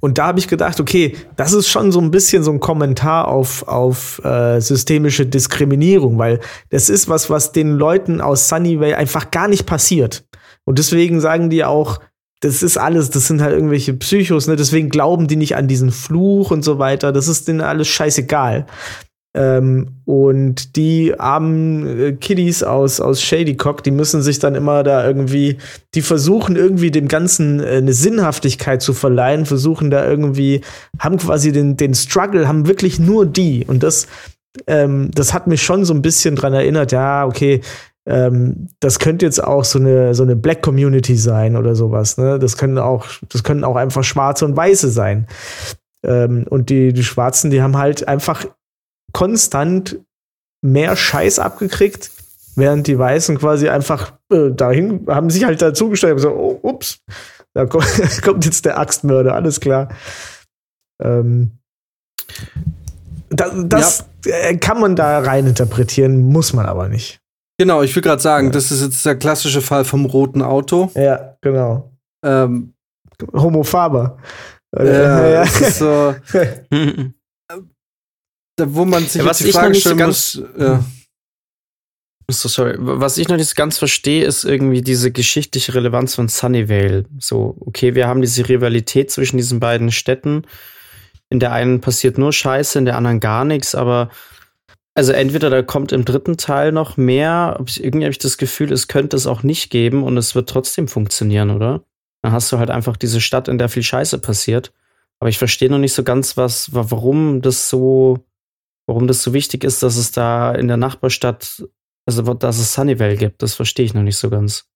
Und da habe ich gedacht, okay, das ist schon so ein bisschen so ein Kommentar auf, auf äh, systemische Diskriminierung, weil das ist was, was den Leuten aus Sunnyvale einfach gar nicht passiert. Und deswegen sagen die auch, das ist alles, das sind halt irgendwelche Psychos, ne? Deswegen glauben die nicht an diesen Fluch und so weiter. Das ist denen alles scheißegal. Ähm, und die armen äh, Kiddies aus, aus Shadycock, die müssen sich dann immer da irgendwie, die versuchen irgendwie dem Ganzen äh, eine Sinnhaftigkeit zu verleihen, versuchen da irgendwie, haben quasi den, den Struggle, haben wirklich nur die. Und das, ähm, das hat mich schon so ein bisschen dran erinnert, ja, okay, ähm, das könnte jetzt auch so eine, so eine Black Community sein oder sowas, ne? Das können auch, das können auch einfach Schwarze und Weiße sein. Ähm, und die, die Schwarzen, die haben halt einfach konstant mehr Scheiß abgekriegt, während die Weißen quasi einfach äh, dahin haben sich halt dazugestellt und so, oh, ups, da kommt, kommt jetzt der Axtmörder, alles klar. Ähm, da, das äh, kann man da rein interpretieren, muss man aber nicht. Genau, ich will gerade sagen, das ist jetzt der klassische Fall vom roten Auto. Ja, genau. Ähm, Homofaber. ja, ja. das ist so, wo man sich Ja, was jetzt die ich noch Frage nicht so stellen ganz- muss. Ja. So, sorry. Was ich noch nicht so ganz verstehe, ist irgendwie diese geschichtliche Relevanz von Sunnyvale. So, okay, wir haben diese Rivalität zwischen diesen beiden Städten. In der einen passiert nur Scheiße, in der anderen gar nichts, aber also entweder da kommt im dritten Teil noch mehr, irgendwie habe ich das Gefühl, es könnte es auch nicht geben und es wird trotzdem funktionieren, oder? Dann hast du halt einfach diese Stadt, in der viel Scheiße passiert. Aber ich verstehe noch nicht so ganz, was, wa- warum das so, warum das so wichtig ist, dass es da in der Nachbarstadt also, dass es Sunnyvale gibt, das verstehe ich noch nicht so ganz.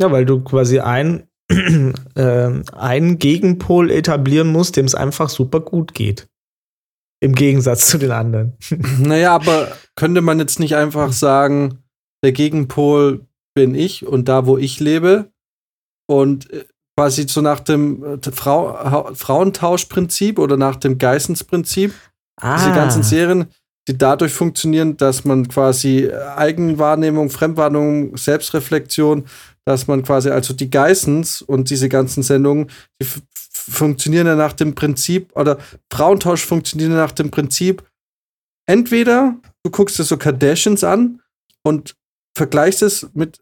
Ja, weil du quasi ein, ähm, einen Gegenpol etablieren musst, dem es einfach super gut geht. Im Gegensatz zu den anderen. Naja, aber könnte man jetzt nicht einfach sagen, der Gegenpol bin ich und da, wo ich lebe und äh, quasi so nach dem äh, Frau, Ha- Frauentauschprinzip oder nach dem Geissens-Prinzip, diese Ah. ganzen Serien, die dadurch funktionieren, dass man quasi Eigenwahrnehmung, Fremdwahrnehmung, Selbstreflexion, dass man quasi also die Geissens und diese ganzen Sendungen, die funktionieren ja nach dem Prinzip oder Frauentausch funktionieren nach dem Prinzip, entweder du guckst dir so Kardashians an und vergleichst es mit,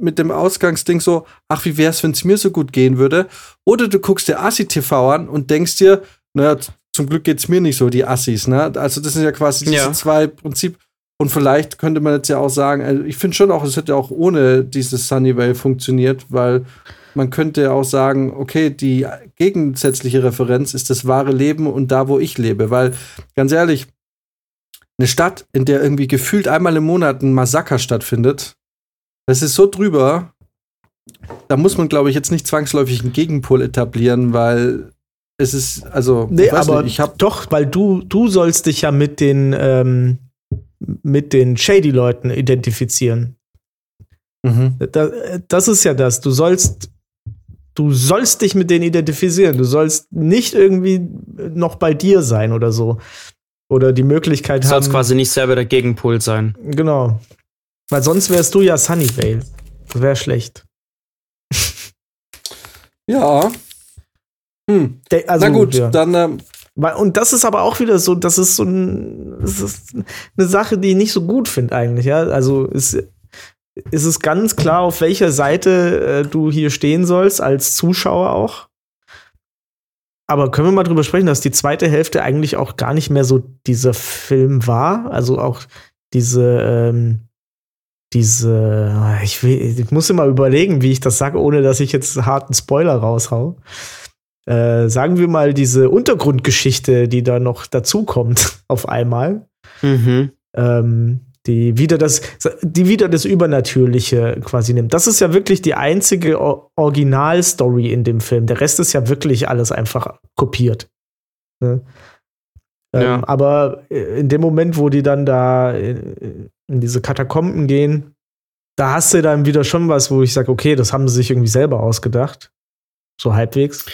mit dem Ausgangsding so, ach, wie wär's, wenn es mir so gut gehen würde? Oder du guckst dir Assi-TV an und denkst dir, naja, zum Glück geht's mir nicht so, die Assis, ne? Also, das sind ja quasi diese Ja. zwei Prinzip. Und vielleicht könnte man jetzt ja auch sagen, also ich finde schon auch, es hätte auch ohne dieses Sunnyvale funktioniert, weil man könnte auch sagen, okay, die gegensätzliche Referenz ist das wahre Leben und da, wo ich lebe. Weil, ganz ehrlich, eine Stadt, in der irgendwie gefühlt einmal im Monat ein Massaker stattfindet, das ist so drüber, da muss man, glaube ich, jetzt nicht zwangsläufig einen Gegenpol etablieren, weil es ist, also, Nee, ich weiß aber nicht, ich habe doch, weil du, du sollst dich ja mit den, ähm, mit den Shady-Leuten identifizieren. Mhm. Da, das ist ja das. Du sollst, du sollst dich mit denen identifizieren. Du sollst nicht irgendwie noch bei dir sein oder so. Oder die Möglichkeit Du haben. sollst quasi nicht selber der Gegenpol sein. Genau. Weil sonst wärst du ja Sunnyvale. Das wäre schlecht. Ja. Hm. Der- also, Na gut, ja. dann ähm, Und das ist aber auch wieder so, das ist so ein, das ist eine Sache, die ich nicht so gut finde eigentlich, ja. Also ist, ist es ganz klar, auf welcher Seite äh, du hier stehen sollst, als Zuschauer auch. Aber können wir mal drüber sprechen, dass die zweite Hälfte eigentlich auch gar nicht mehr so dieser Film war? Also auch diese, ähm, diese, ich, will, ich muss immer überlegen, wie ich das sage, ohne dass ich jetzt harten Spoiler raushau äh, sagen wir mal, diese Untergrundgeschichte, die da noch dazukommt auf einmal, Mhm. ähm, die wieder das, die wieder das Übernatürliche quasi nimmt. Das ist ja wirklich die einzige Originalstory in dem Film. Der Rest ist ja wirklich alles einfach kopiert. Ne? Ähm, Ja. Aber äh, in dem Moment, wo die dann da in, in diese Katakomben gehen, da hast du dann wieder schon was, wo ich sage, okay, das haben sie sich irgendwie selber ausgedacht. So halbwegs.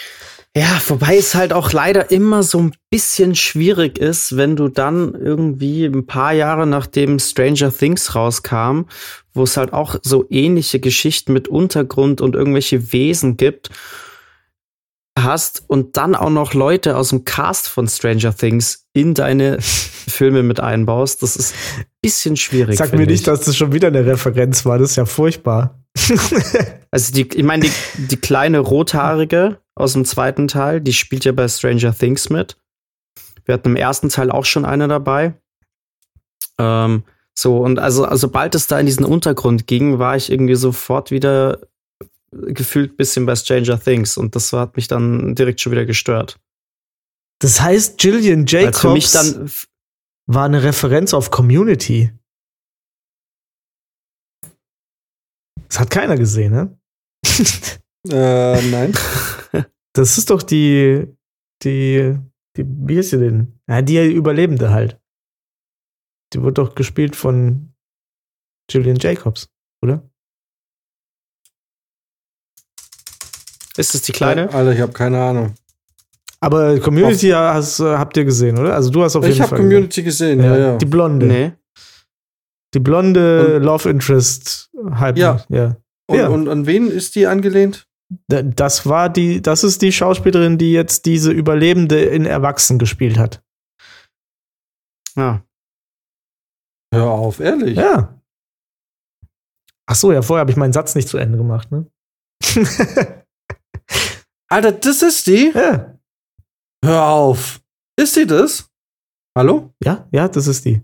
Ja, wobei es halt auch leider immer so ein bisschen schwierig ist, wenn du dann irgendwie ein paar Jahre nachdem Stranger Things rauskam, wo es halt auch so ähnliche Geschichten mit Untergrund und irgendwelche Wesen gibt, hast und dann auch noch Leute aus dem Cast von Stranger Things in deine Filme mit einbaust. Das ist ein bisschen schwierig. Sag mir nicht, ich. dass das schon wieder eine Referenz war. Das ist ja furchtbar. Also die, ich meine, die, die kleine Rothaarige aus dem zweiten Teil, die spielt ja bei Stranger Things mit. Wir hatten im ersten Teil auch schon eine dabei. Ähm, so, und also, also sobald es da in diesen Untergrund ging, war ich irgendwie sofort wieder gefühlt ein bisschen bei Stranger Things und das hat mich dann direkt schon wieder gestört. Das heißt, Gillian Weil für mich Jacobs dann war eine Referenz auf Community. Das hat keiner gesehen, ne? äh, nein. Das ist doch die, die, die, wie ist sie denn? Ja, die Überlebende halt. Die wird doch gespielt von Gillian Jacobs, oder? ist es die kleine. Alter, ich habe keine Ahnung. Aber Community hast, habt ihr gesehen, oder? Also du hast auf jeden Ich habe Fall Community gesehen, ja, ja. Die Blonde. Nee. Die blonde Und- Love Interest halb. Ja. ja. Und, Ja. und an wen ist die angelehnt? Da- Das war die, das ist die Schauspielerin, die jetzt diese Überlebende in Erwachsen gespielt hat. Ja. Hör auf, ehrlich. Ja. Ach so, ja, vorher habe ich meinen Satz nicht zu Ende gemacht, ne? Alter, das ist die? ja. Hör auf. Ist die das? Hallo? ja, ja, das ist die.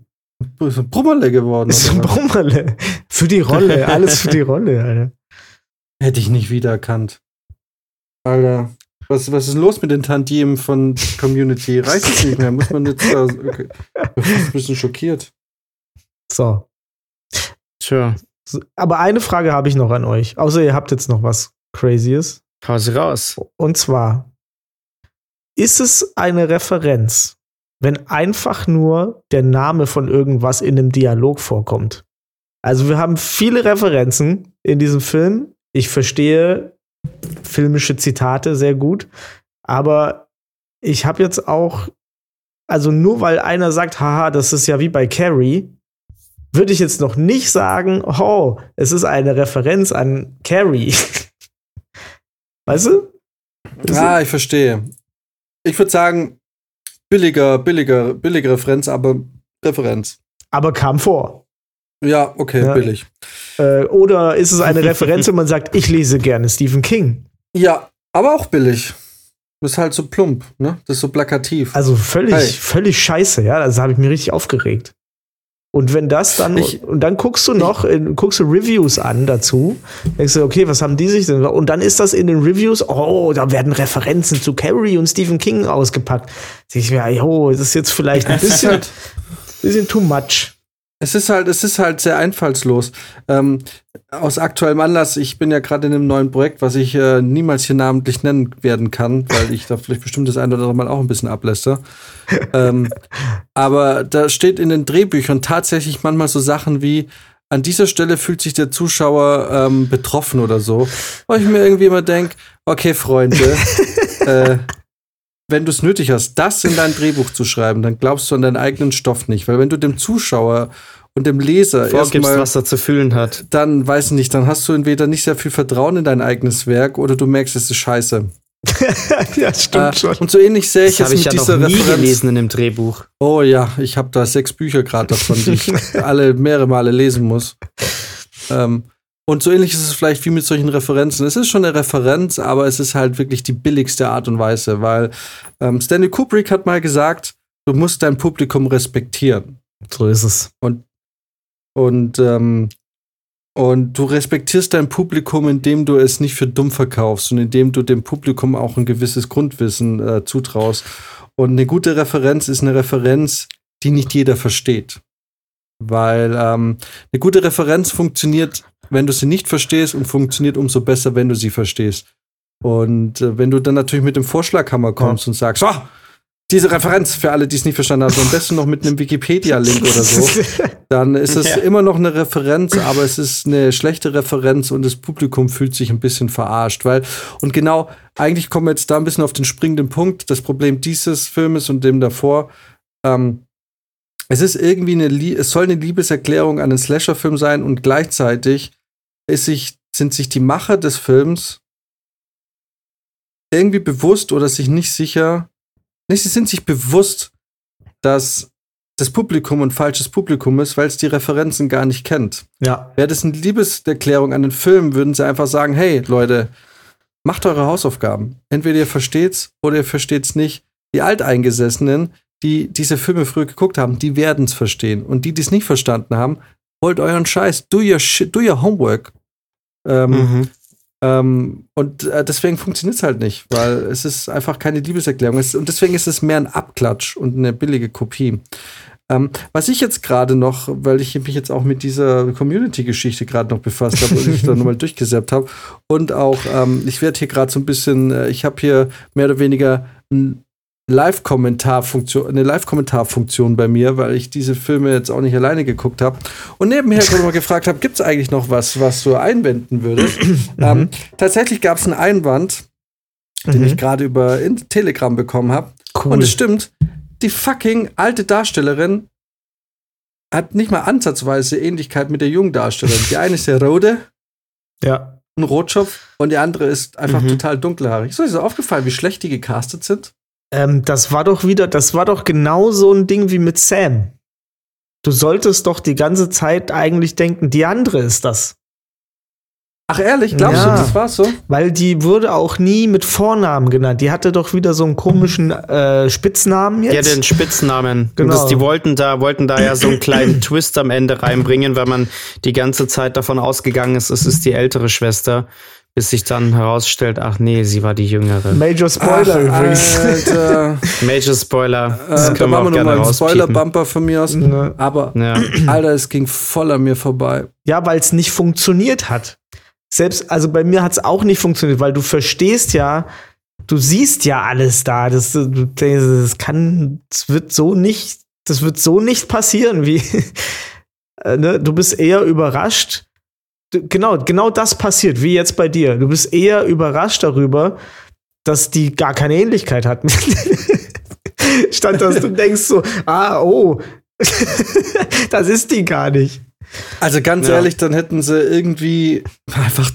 Ist ein Brummerle geworden. Das ist ein? Brummerle. Für die Rolle, alles für die Rolle, Alter. Hätte ich nicht wiedererkannt. Alter. Was, was ist los mit den Tantiemen von Community? Reicht es nicht mehr? Muss man jetzt da. Okay. Ich bin ein bisschen schockiert. So. Tja, Aber eine Frage habe ich noch an euch. Außer ihr habt jetzt noch was Crazyes. hau sie raus. Und zwar, ist es eine Referenz, wenn einfach nur der Name von irgendwas in einem Dialog vorkommt? Also wir haben viele Referenzen in diesem Film. Ich verstehe filmische Zitate sehr gut, aber ich habe jetzt auch, also nur weil einer sagt, haha, das ist ja wie bei Carrie, würde ich jetzt noch nicht sagen, oh, es ist eine Referenz an Carrie. weißt du? Ah, ich verstehe. Ich würde sagen, billiger, billiger, billige Referenz, aber Referenz. aber kam vor. Ja, okay, Ja. billig. Äh, oder ist es eine Referenz, wenn man sagt, ich lese gerne Stephen King? Ja, aber auch billig. Ist halt so plump, ne? Das ist so plakativ. Also völlig, Hey. völlig scheiße, ja. Das habe ich mir richtig aufgeregt. Und wenn das dann, Ich- und dann guckst du noch, in, guckst du Reviews an dazu, denkst du, okay, was haben die sich denn? Und dann ist das in den Reviews, oh, da werden Referenzen zu Carrie und Stephen King ausgepackt. Sag ich mir, jo, das ist jetzt vielleicht ein bisschen, halt, bisschen too much. Es ist halt, es ist halt sehr einfallslos. Ähm, aus aktuellem Anlass, ich bin ja gerade in einem neuen Projekt, was ich äh, niemals hier namentlich nennen werden kann, weil ich da vielleicht bestimmt das ein oder andere Mal auch ein bisschen ablässt. ähm, aber da steht in den Drehbüchern tatsächlich manchmal so Sachen wie, an dieser Stelle fühlt sich der Zuschauer ähm, betroffen oder so. Weil ich mir irgendwie immer denke, okay, Freunde, äh, wenn du es nötig hast, das in dein Drehbuch zu schreiben, dann glaubst du an deinen eigenen Stoff nicht. Weil wenn du dem Zuschauer und dem Leser vorgibst, was er zu fühlen hat, dann weiß ich nicht, dann hast du entweder nicht sehr viel Vertrauen in dein eigenes Werk oder du merkst, es ist scheiße. ja, stimmt äh, schon. Und so ähnlich sehe ich das es mit ich ja dieser noch nie Referenz. gelesen in dem Drehbuch. Oh ja, ich habe da sechs Bücher gerade davon, die ich alle mehrere Male lesen muss. Ähm, und so ähnlich ist es vielleicht wie mit solchen Referenzen. Es ist schon eine Referenz, aber es ist halt wirklich die billigste Art und Weise, weil ähm, Stanley Kubrick hat mal gesagt, du musst dein Publikum respektieren. So ist es. Und, und ähm, und du respektierst dein Publikum, indem du es nicht für dumm verkaufst und indem du dem Publikum auch ein gewisses Grundwissen äh, zutraust. Und eine gute Referenz ist eine Referenz, die nicht jeder versteht. Weil ähm, eine gute Referenz funktioniert, wenn du sie nicht verstehst und funktioniert umso besser, wenn du sie verstehst. Und äh, wenn du dann natürlich mit dem Vorschlaghammer kommst ja. und sagst, so, diese Referenz für alle, die es nicht verstanden haben, am besten noch mit einem Wikipedia-Link oder so, dann ist es ja. immer noch eine Referenz, aber es ist eine schlechte Referenz und das Publikum fühlt sich ein bisschen verarscht, weil und genau eigentlich kommen wir jetzt da ein bisschen auf den springenden Punkt. Das Problem dieses Filmes und dem davor. Ähm, es ist irgendwie eine, es soll eine Liebeserklärung an den Slasher-Film sein und gleichzeitig sich, sind sich die Macher des Films irgendwie bewusst oder sich nicht sicher, nicht, sie sind sich bewusst, dass das Publikum ein falsches Publikum ist, weil es die Referenzen gar nicht kennt. Ja. Wäre das eine Liebeserklärung an den Film, würden sie einfach sagen, hey, Leute, macht eure Hausaufgaben. Entweder ihr versteht's oder ihr versteht's nicht. Die Alteingesessenen, die diese Filme früher geguckt haben, die werden es verstehen. Und die, die es nicht verstanden haben, wollt euren Scheiß, do your shit, do your homework. Ähm, mhm. Ähm, und äh, deswegen funktioniert es halt nicht, weil es ist einfach keine Liebeserklärung. Es, und deswegen ist es mehr ein Abklatsch und eine billige Kopie. Ähm, was ich jetzt gerade noch, weil ich mich jetzt auch mit dieser Community-Geschichte gerade noch befasst habe und ich da nochmal durchgesäppt habe und auch, ähm, ich werde hier gerade so ein bisschen, äh, ich habe hier mehr oder weniger ein Live-Kommentar-Funktion, eine Live-Kommentar-Funktion bei mir, weil ich diese Filme jetzt auch nicht alleine geguckt habe. Und nebenher gerade mal gefragt habe, gibt es eigentlich noch was, was du einwenden würdest? Mhm. Ähm, tatsächlich gab es einen Einwand, mhm. den ich gerade über Telegram bekommen habe. Cool. Und es stimmt, die fucking alte Darstellerin hat nicht mal ansatzweise Ähnlichkeit mit der jungen Darstellerin. Die eine ist der Rode. Ja. Ein Rotschopf und die andere ist einfach mhm. total dunkelhaarig. So ist es aufgefallen, wie schlecht die gecastet sind? Ähm, das war doch wieder, das war doch genau so ein Ding wie mit Sam. Du solltest doch die ganze Zeit eigentlich denken, die andere ist das. Ach ehrlich, glaubst ja, du, das war so? Weil die wurde auch nie mit Vornamen genannt. Die hatte doch wieder so einen komischen äh, Spitznamen jetzt. Ja, den Spitznamen. Genau. Das, die wollten da, wollten da ja so einen kleinen Twist am Ende reinbringen, weil man die ganze Zeit davon ausgegangen ist, es ist die ältere Schwester bis sich dann herausstellt, ach nee, sie war die Jüngere. Major Spoiler ach, übrigens. Alter. Major Spoiler. Das äh, können da machen wir nochmal einen Spoiler-Bumper von mir aus. Ja. Aber, ja. Alter, es ging voll an mir vorbei. Ja, weil es nicht funktioniert hat. Selbst, also bei mir hat es auch nicht funktioniert, weil du verstehst ja, du siehst ja alles da. Das, das kann, das wird so nicht, das wird so nicht passieren, wie, äh, ne? du bist eher überrascht genau, genau das passiert, wie jetzt bei dir. Du bist eher überrascht darüber, dass die gar keine Ähnlichkeit hatten. Statt dass du denkst so, ah, oh, das ist die gar nicht. Also ganz ja. ehrlich, dann hätten sie irgendwie einfach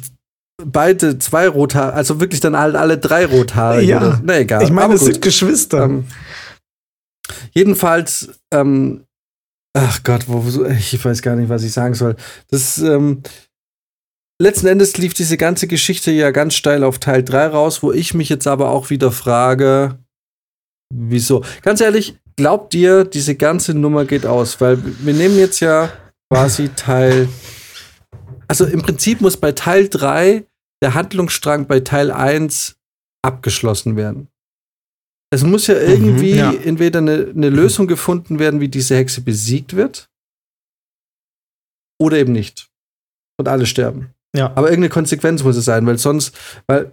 beide zwei Rothaare, also wirklich dann alle, alle drei Rothaare. Ja, na egal. Ich meine, es sind Geschwister. Ähm, jedenfalls, ähm, ach Gott, wo, ich weiß gar nicht, was ich sagen soll. Das, ähm, letzten Endes lief diese ganze Geschichte ja ganz steil auf Teil 3 raus, wo ich mich jetzt aber auch wieder frage, wieso? Ganz ehrlich, glaubt ihr, diese ganze Nummer geht aus? Weil wir nehmen jetzt ja quasi Teil. Also im Prinzip muss bei Teil 3 der Handlungsstrang bei Teil 1 abgeschlossen werden. Es muss ja mhm, irgendwie mhm, ja. entweder eine, eine Lösung gefunden werden, wie diese Hexe besiegt wird, oder eben nicht. Und alle sterben. Ja. Aber irgendeine Konsequenz muss es sein, weil sonst, weil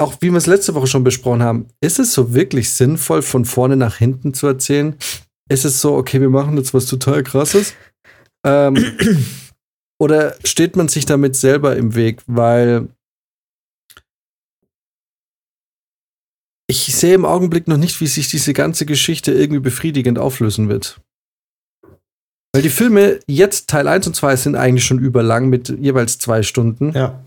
auch wie wir es letzte Woche schon besprochen haben, ist es so wirklich sinnvoll, von vorne nach hinten zu erzählen? Ist es so, okay, wir machen jetzt was total krasses? Ähm, oder steht man sich damit selber im Weg? Weil ich sehe im Augenblick noch nicht, wie sich diese ganze Geschichte irgendwie befriedigend auflösen wird. Weil die Filme jetzt Teil 1 und 2 sind eigentlich schon überlang mit jeweils zwei Stunden. Ja.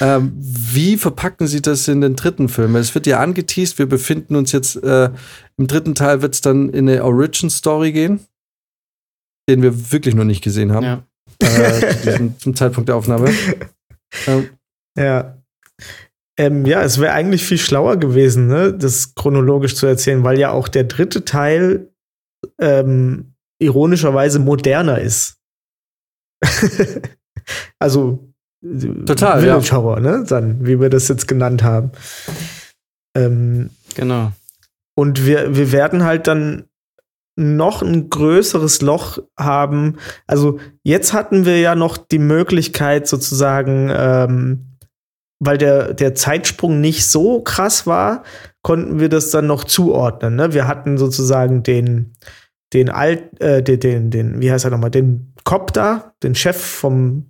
Ähm, wie verpacken sie das in den dritten Film? Es wird ja angeteased, wir befinden uns jetzt äh, im dritten Teil wird es dann in eine Origin Story gehen, den wir wirklich noch nicht gesehen haben. Ja. Äh, diesem, zum Zeitpunkt der Aufnahme. Ähm, Ja. Ähm, ja, es wäre eigentlich viel schlauer gewesen, ne, das chronologisch zu erzählen, weil ja auch der dritte Teil ähm, ironischerweise moderner ist. also Total, Village ja. Horror, ne? Dann, wie wir das jetzt genannt haben. Ähm, Genau. und wir, wir werden halt dann noch ein größeres Loch haben. Also jetzt hatten wir ja noch die Möglichkeit sozusagen, ähm, weil der, der Zeitsprung nicht so krass war, konnten wir das dann noch zuordnen. Ne? Wir hatten sozusagen den, den Alt, äh, den, den, den, wie heißt er nochmal, den Cop da, den Chef vom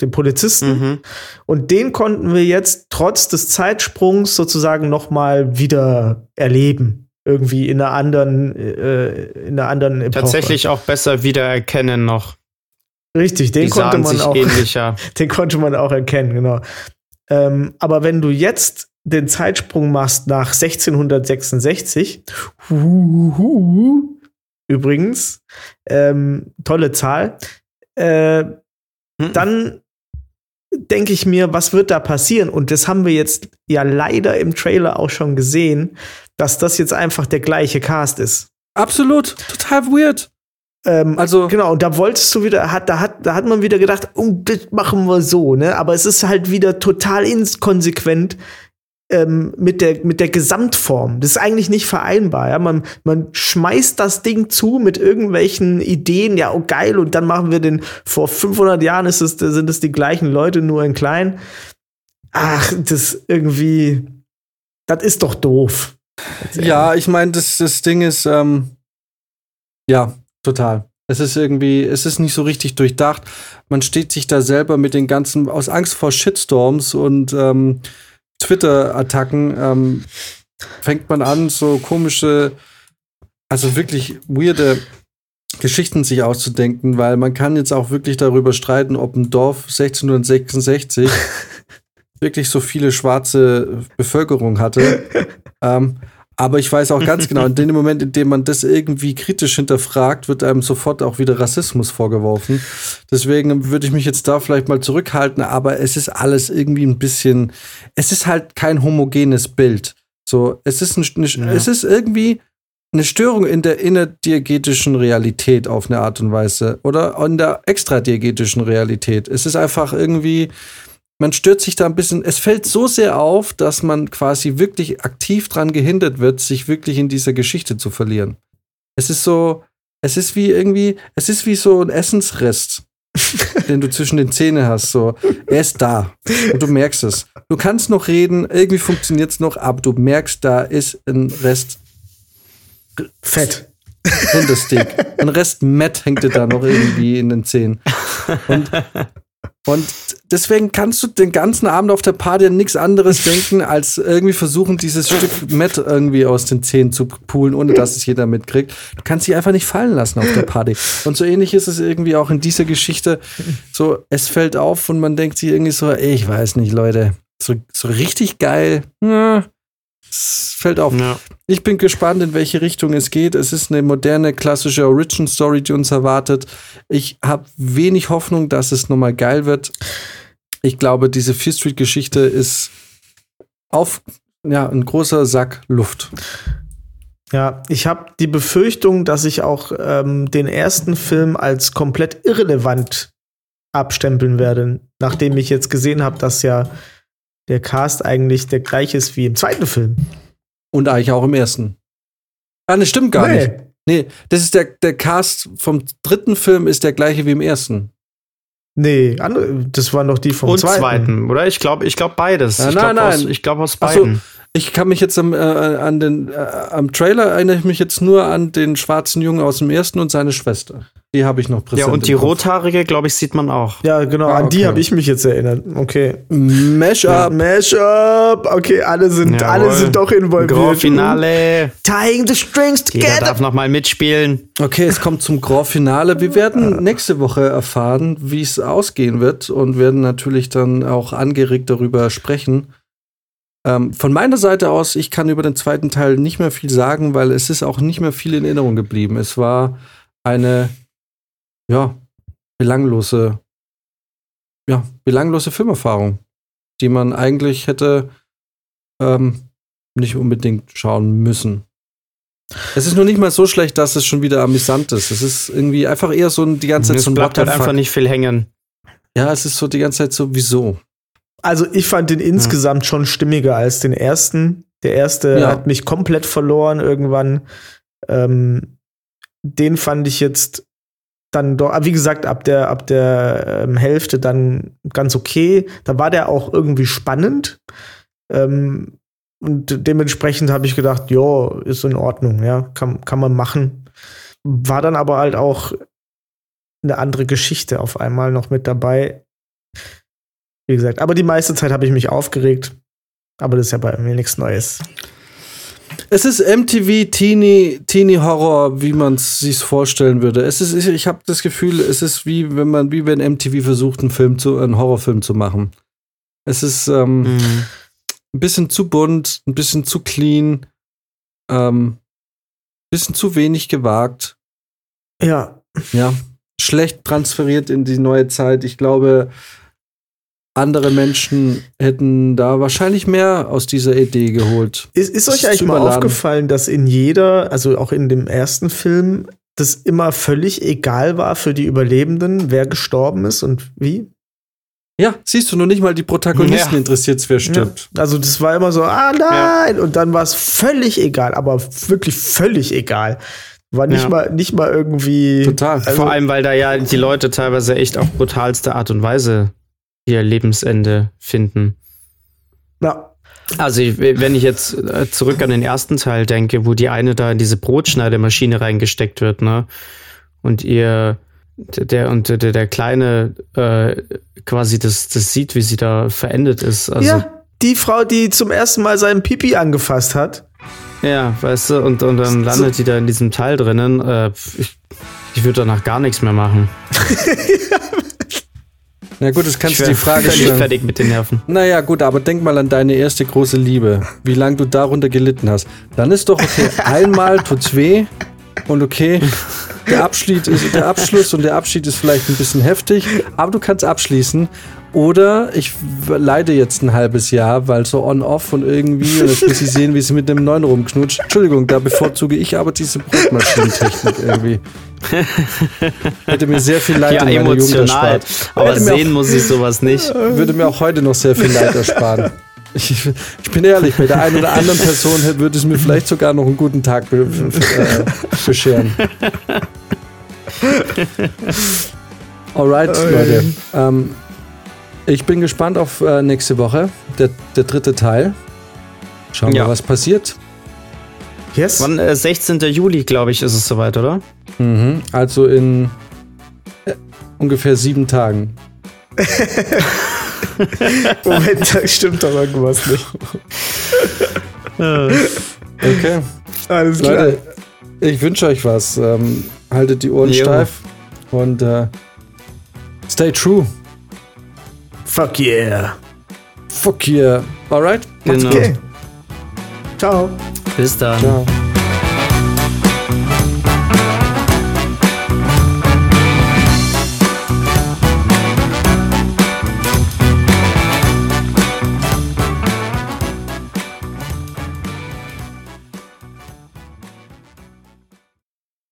den Polizisten Mhm. und den konnten wir jetzt trotz des Zeitsprungs sozusagen noch mal wieder erleben. Irgendwie in einer anderen, äh, in einer anderen Epoche. Tatsächlich auch besser wiedererkennen noch. Richtig, den Die konnte man sich auch, ähnlicher. den konnte man auch erkennen, genau. Ähm, aber wenn du jetzt den Zeitsprung machst nach 1666, huhuhu, übrigens, ähm, tolle Zahl, äh, Hm. dann denke ich mir, was wird da passieren? Und das haben wir jetzt ja leider im Trailer auch schon gesehen, dass das jetzt einfach der gleiche Cast ist. absolut, total weird. Ähm, Also- genau, und da wolltest du wieder, hat, da hat, da hat man wieder gedacht, oh, das machen wir so, ne? Aber es ist halt wieder total inkonsequent ähm, mit der mit der Gesamtform. Das ist eigentlich nicht vereinbar. Ja? Man man schmeißt das Ding zu mit irgendwelchen Ideen, ja, oh geil, und dann machen wir den. Vor 500 Jahren ist es, sind es die gleichen Leute nur in klein. Ach, das irgendwie, das ist doch doof. Ja, ich meine, das, das Ding ist, ähm, ja, total. Es ist irgendwie, es ist nicht so richtig durchdacht. Man steht sich da selber mit den ganzen, aus Angst vor Shitstorms und ähm, Twitter-Attacken, ähm, fängt man an, so komische, also wirklich weirde Geschichten sich auszudenken, weil man kann jetzt auch wirklich darüber streiten, ob ein Dorf 1666 wirklich so viele schwarze Bevölkerung hatte. ähm, aber ich weiß auch ganz genau, in dem Moment, in dem man das irgendwie kritisch hinterfragt, wird einem sofort auch wieder Rassismus vorgeworfen. Deswegen würde ich mich jetzt da vielleicht mal zurückhalten, aber es ist alles irgendwie ein bisschen, es ist halt kein homogenes Bild. So, es ist, ein, eine, Ja. es ist irgendwie eine Störung in der innerdiagetischen Realität auf eine Art und Weise oder in der extradiagetischen Realität. Es ist einfach irgendwie, man stört sich da ein bisschen, es fällt so sehr auf, dass man quasi wirklich aktiv dran gehindert wird, sich wirklich in dieser Geschichte zu verlieren. Es ist so, es ist wie irgendwie, es ist wie so ein Essensrest, den du zwischen den Zähnen hast. So, er ist da und du merkst es. Du kannst noch reden, irgendwie funktioniert es noch, aber du merkst, da ist ein Rest Fett. Rindersteak. Ein Rest Matt hängt dir da noch irgendwie in den Zähnen. Und, und deswegen kannst du den ganzen Abend auf der Party an nichts anderes denken, als irgendwie versuchen, dieses Stück Matt irgendwie aus den Zähnen zu poolen, ohne dass es jeder mitkriegt. Du kannst sie einfach nicht fallen lassen auf der Party. Und so ähnlich ist es irgendwie auch in dieser Geschichte. So, es fällt auf und man denkt sich irgendwie so, ey, ich weiß nicht, Leute. So, so richtig geil. Ja, es fällt auf. Ja. Ich bin gespannt, in welche Richtung es geht. Es ist eine moderne, klassische Origin-Story, die uns erwartet. Ich habe wenig Hoffnung, dass es nochmal geil wird. Ich glaube, diese Fear Street-Geschichte ist auf ja, ein großer Sack Luft. Ja, ich habe die Befürchtung, dass ich auch ähm, den ersten Film als komplett irrelevant abstempeln werde, nachdem ich jetzt gesehen habe, dass ja der Cast eigentlich der gleiche ist wie im zweiten Film. Und eigentlich auch im ersten. Ah, das stimmt gar nicht. Nee, das ist der, der Cast vom dritten Film ist der gleiche wie im ersten. Nee, andere, das waren doch die vom Und zweiten. zweiten. oder? Ich glaube, ich glaube beides. Ja, ich nein, glaube aus, nein. ich glaub aus Ach so. Ich kann mich jetzt am, äh, an den, äh, am Trailer erinnere ich mich jetzt nur an den schwarzen Jungen aus dem ersten und seine Schwester. Die habe ich noch präsent. Ja, und die rothaarige, glaube ich, sieht man auch. Ja, genau, ah, an die habe ich mich jetzt erinnert. Okay. Mashup. Ja, Mashup. Okay, alle sind, Jawohl. alle sind doch involviert. Grand Finale. Tying the strings together. Jeder darf noch mal mitspielen. Okay, es kommt zum Grand Finale. Wir werden nächste Woche erfahren, wie es ausgehen wird und werden natürlich dann auch angeregt darüber sprechen. Ähm, von meiner Seite aus, ich kann über den zweiten Teil nicht mehr viel sagen, weil es ist auch nicht mehr viel in Erinnerung geblieben. Es war eine ja, belanglose, ja, belanglose Filmerfahrung, die man eigentlich hätte ähm, nicht unbedingt schauen müssen. Es ist nur nicht mal so schlecht, dass es schon wieder amüsant ist. Es ist irgendwie einfach eher so die ganze Zeit so ein bleibt halt einfach nicht viel hängen. Ja, es ist so die ganze Zeit so, wieso? Also ich fand den insgesamt ja. schon stimmiger als den ersten. Der erste ja. hat mich komplett verloren irgendwann. Ähm, den fand ich jetzt dann doch, wie gesagt, ab der, ab der ähm, Hälfte dann ganz okay. Da war der auch irgendwie spannend. Ähm, und dementsprechend habe ich gedacht, ja, ist in Ordnung, ja, kann, kann man machen. War dann aber halt auch eine andere Geschichte auf einmal noch mit dabei. Wie gesagt, aber die meiste Zeit habe ich mich aufgeregt. Aber das ist ja bei mir nichts Neues. Es ist MTV Teenie, Teenie Horror, wie man es sich vorstellen würde. Es ist, ich habe das Gefühl, es ist wie wenn man, wie wenn MTV versucht, einen Film zu, einen Horrorfilm zu machen. Es ist ähm, mhm. ein bisschen zu bunt, ein bisschen zu clean, ähm, ein bisschen zu wenig gewagt. Ja. Ja. Schlecht transferiert in die neue Zeit. Ich glaube, andere Menschen hätten da wahrscheinlich mehr aus dieser Idee geholt. Ist, ist euch eigentlich mal aufgefallen, dass in jeder, also auch in dem ersten Film, das immer völlig egal war für die Überlebenden, wer gestorben ist und wie? Ja, siehst du, nur nicht mal die Protagonisten ja. interessiert es, wer stirbt. Ja. Also das war immer so, ah nein, ja. und dann war es völlig egal, aber wirklich völlig egal. War nicht mal nicht mal irgendwie. Total. Also Vor allem, weil da ja die Leute teilweise echt auf brutalste Art und Weise ihr Lebensende finden. Ja. Also, wenn ich jetzt äh, zurück an den ersten Teil denke, wo die eine da in diese Brotschneidemaschine reingesteckt wird, ne? Und ihr, der und der, der Kleine äh, quasi das, das sieht, wie sie da verendet ist. Also, ja, die Frau, die zum ersten Mal seinen Pipi angefasst hat. Ja, weißt du, und, und dann landet so. die da in diesem Teil drinnen. Äh, ich ich würde danach gar nichts mehr machen. Na gut, das kannst du die Frage stellen. fertig mit den Nerven. Naja, gut, aber denk mal an deine erste große Liebe. Wie lange du darunter gelitten hast. Dann ist doch okay, einmal tut's weh und okay, der, Abschied ist, der Abschluss und der Abschied ist vielleicht ein bisschen heftig, aber du kannst abschließen. Oder ich leide jetzt ein halbes Jahr, weil so on-off und irgendwie, und jetzt muss ich sehen, wie sie mit dem Neuen rumknutscht. Entschuldigung, da bevorzuge ich aber diese Brotmaschinentechnik irgendwie. Hätte mir sehr viel Leid ja, in meiner Jugend erspart. Aber sehen auch, muss ich sowas nicht. Würde mir auch heute noch sehr viel Leid ersparen. Ich, ich, bin ehrlich, bei der einen oder anderen Person würde es mir vielleicht sogar noch einen guten Tag be äh, bescheren. Alright, Leute. Ähm, ich bin gespannt auf äh, nächste Woche, der, der dritte Teil. Schauen wir, ja. was passiert. Yes. Wann, äh, 16. Juli, glaube ich, ist es soweit, oder? Mhm, also in äh, ungefähr sieben Tagen. Moment, da stimmt doch irgendwas nicht. okay. Alles klar. Leute, ich wünsche euch was. Ähm, haltet die Ohren jo. steif und äh, stay true. Fuck yeah. Fuck yeah. Alright? Genau. Okay. Ciao. Bis dann. Ciao.